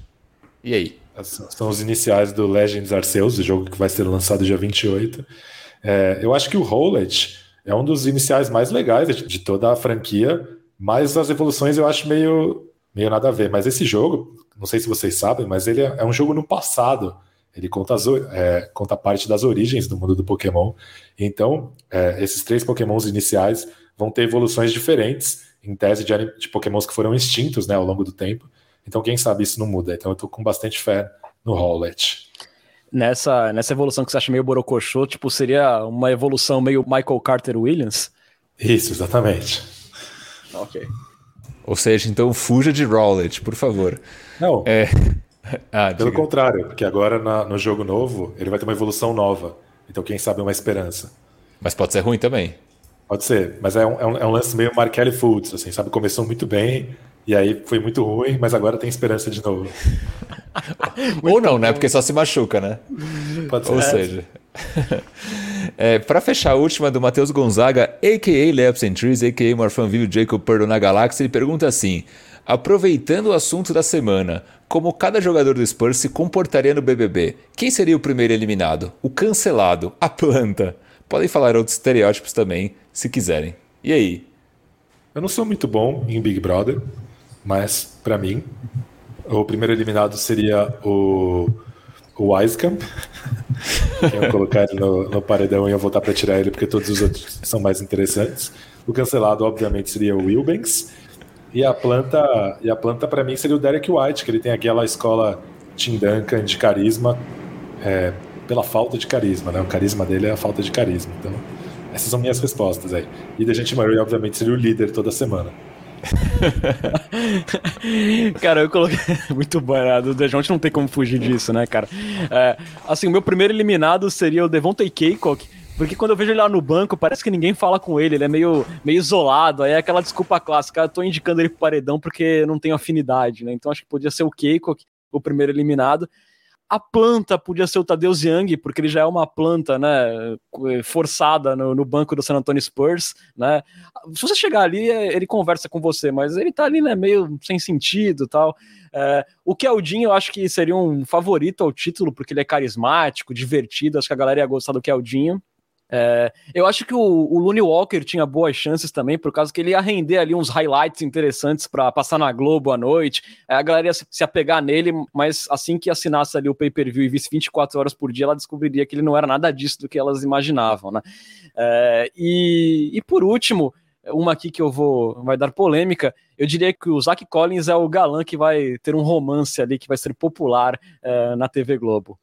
E aí? São os iniciais do Legends Arceus, o jogo que vai ser lançado dia 28. É, eu acho que o Rowlet é um dos iniciais mais legais de toda a franquia, mas as evoluções eu acho meio, meio nada a ver. Mas esse jogo, não sei se vocês sabem, mas ele é, é um jogo no passado. Ele conta, as, é, conta parte das origens do mundo do Pokémon. Então, é, esses três Pokémons iniciais vão ter evoluções diferentes, em tese de, de Pokémons que foram extintos né, ao longo do tempo. Então, quem sabe isso não muda. Então, eu tô com bastante fé no Rowlet nessa, nessa evolução que você acha meio borocochô, tipo, seria uma evolução meio Michael Carter Williams? Isso, exatamente. Ok. Ou seja, então fuja de Rowlet, por favor. Não. É... Ah, Pelo diga. contrário, porque agora na, no jogo novo ele vai ter uma evolução nova. Então, quem sabe, é uma esperança. Mas pode ser ruim também. Pode ser, mas é um, é um, é um lance meio Markelly Foods, assim, sabe? Começou muito bem, e aí foi muito ruim, mas agora tem esperança de novo. Ou não, né? Porque só se machuca, né? Pode ser. Ou seja. é, para fechar a última do Matheus Gonzaga, a.k.a. Laps and Trees, a.k.a. Morfanville Jacob Perdon na Galáxia, ele pergunta assim: Aproveitando o assunto da semana, como cada jogador do Spurs se comportaria no BBB? Quem seria o primeiro eliminado? O cancelado? A planta? Podem falar outros estereótipos também, se quiserem. E aí? Eu não sou muito bom em Big Brother, mas para mim, o primeiro eliminado seria o, o Weiskamp. eu colocar ele no, no paredão e eu voltar para tirar ele porque todos os outros são mais interessantes. O cancelado, obviamente, seria o Wilbanks. E a planta, e a planta para mim seria o Derek White, que ele tem aquela escola Tim Duncan de carisma, é, pela falta de carisma, né? O carisma dele é a falta de carisma. Então, essas são minhas respostas aí. E da gente Murray, obviamente, seria o líder toda semana. cara, eu coloquei. Muito bom, né? Do Dejounte não tem como fugir disso, né, cara? É, assim, o meu primeiro eliminado seria o Devontae Kaycock. Porque quando eu vejo ele lá no banco, parece que ninguém fala com ele, ele é meio, meio isolado. Aí é aquela desculpa clássica, eu tô indicando ele pro paredão porque não tenho afinidade, né? Então acho que podia ser o Keiko, o primeiro eliminado. A planta podia ser o Tadeu Young, porque ele já é uma planta, né, forçada no, no, banco do San Antonio Spurs, né? Se você chegar ali, é, ele conversa com você, mas ele tá ali, né, meio sem sentido tal. É, o Keldinho eu acho que seria um favorito ao título, porque ele é carismático, divertido, acho que a galera ia gostar do Keldinho. É, eu acho que o, o Looney Walker tinha boas chances também, por causa que ele ia render ali uns highlights interessantes para passar na Globo à noite. É, a galera ia se, se, apegar nele, mas assim que assinasse ali o pay-per-view e visse 24 horas por dia, ela descobriria que ele não era nada disso do que elas imaginavam, né? É, e, e por último, uma aqui que eu vou vai dar polêmica. Eu diria que o Zach Collins é o galã que vai ter um romance ali que vai ser popular é, na TV Globo.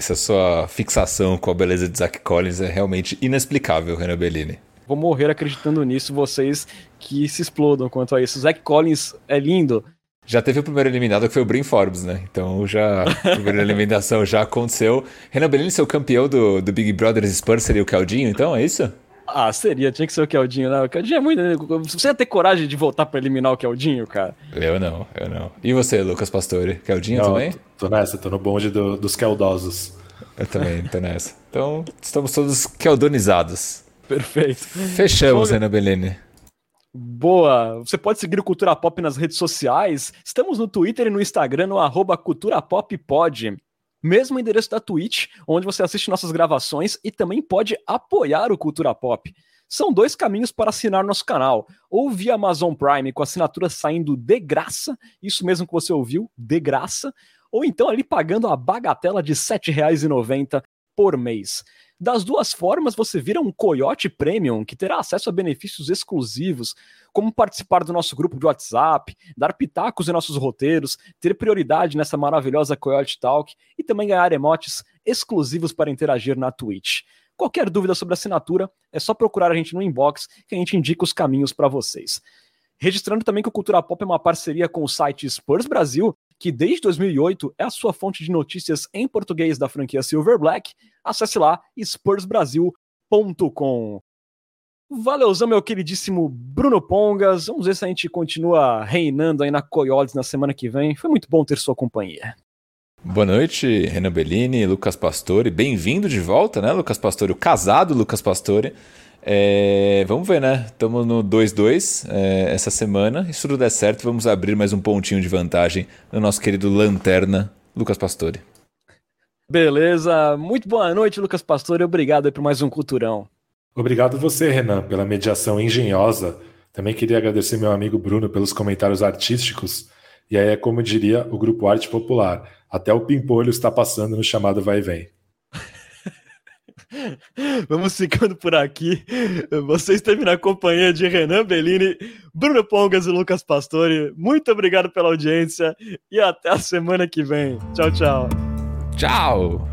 Essa sua fixação com a beleza de Zach Collins é realmente inexplicável, Renan Bellini. Vou morrer acreditando nisso, vocês que se explodam quanto a isso. Zach Collins é lindo. Já teve o primeiro eliminado que foi o Brin Forbes, né? Então já a primeira eliminação já aconteceu. Renan Bellini, seu campeão do, do Big Brothers Spurs seria o Caldinho, então é isso? Ah, seria, tinha que ser o Keldinho, né? O Keldinho é muito. Você ia ter coragem de voltar pra eliminar o Keldinho, cara? Eu não, eu não. E você, Lucas Pastore? Keldinho não, também? Tô nessa, tô no bonde do, dos Keldosos. Eu também tô nessa. Então, estamos todos keldonizados. Perfeito. Fechamos, Ana Bellini. Boa! Você pode seguir o Cultura Pop nas redes sociais. Estamos no Twitter e no Instagram, no arroba Cultura Pop Pod mesmo endereço da Twitch, onde você assiste nossas gravações e também pode apoiar o Cultura Pop. São dois caminhos para assinar nosso canal, ou via Amazon Prime com assinatura saindo de graça, isso mesmo que você ouviu, de graça, ou então ali pagando a bagatela de R$ 7,90 por mês. Das duas formas, você vira um Coyote Premium que terá acesso a benefícios exclusivos, como participar do nosso grupo de WhatsApp, dar pitacos em nossos roteiros, ter prioridade nessa maravilhosa Coyote Talk e também ganhar emotes exclusivos para interagir na Twitch. Qualquer dúvida sobre assinatura, é só procurar a gente no inbox que a gente indica os caminhos para vocês. Registrando também que o Cultura Pop é uma parceria com o site Spurs Brasil, que desde 2008 é a sua fonte de notícias em português da franquia Silver Black. Acesse lá spursbrasil.com. Valeuzão, meu queridíssimo Bruno Pongas. Vamos ver se a gente continua reinando aí na Coyotes na semana que vem. Foi muito bom ter sua companhia. Boa noite, Renan Bellini, Lucas Pastore. Bem-vindo de volta, né, Lucas Pastore? O casado Lucas Pastore. É, vamos ver, né? Estamos no 2-2 é, essa semana. E se tudo der certo, vamos abrir mais um pontinho de vantagem no nosso querido Lanterna, Lucas Pastore. Beleza. Muito boa noite, Lucas Pastore. Obrigado por mais um Culturão. Obrigado você, Renan, pela mediação engenhosa. Também queria agradecer meu amigo Bruno pelos comentários artísticos. E aí é como diria o Grupo Arte Popular. Até o pimpolho está passando no chamado vai e vem. Vamos ficando por aqui. Você esteve na companhia de Renan Bellini, Bruno Pongas e Lucas Pastore. Muito obrigado pela audiência e até a semana que vem. Tchau, tchau. Tchau.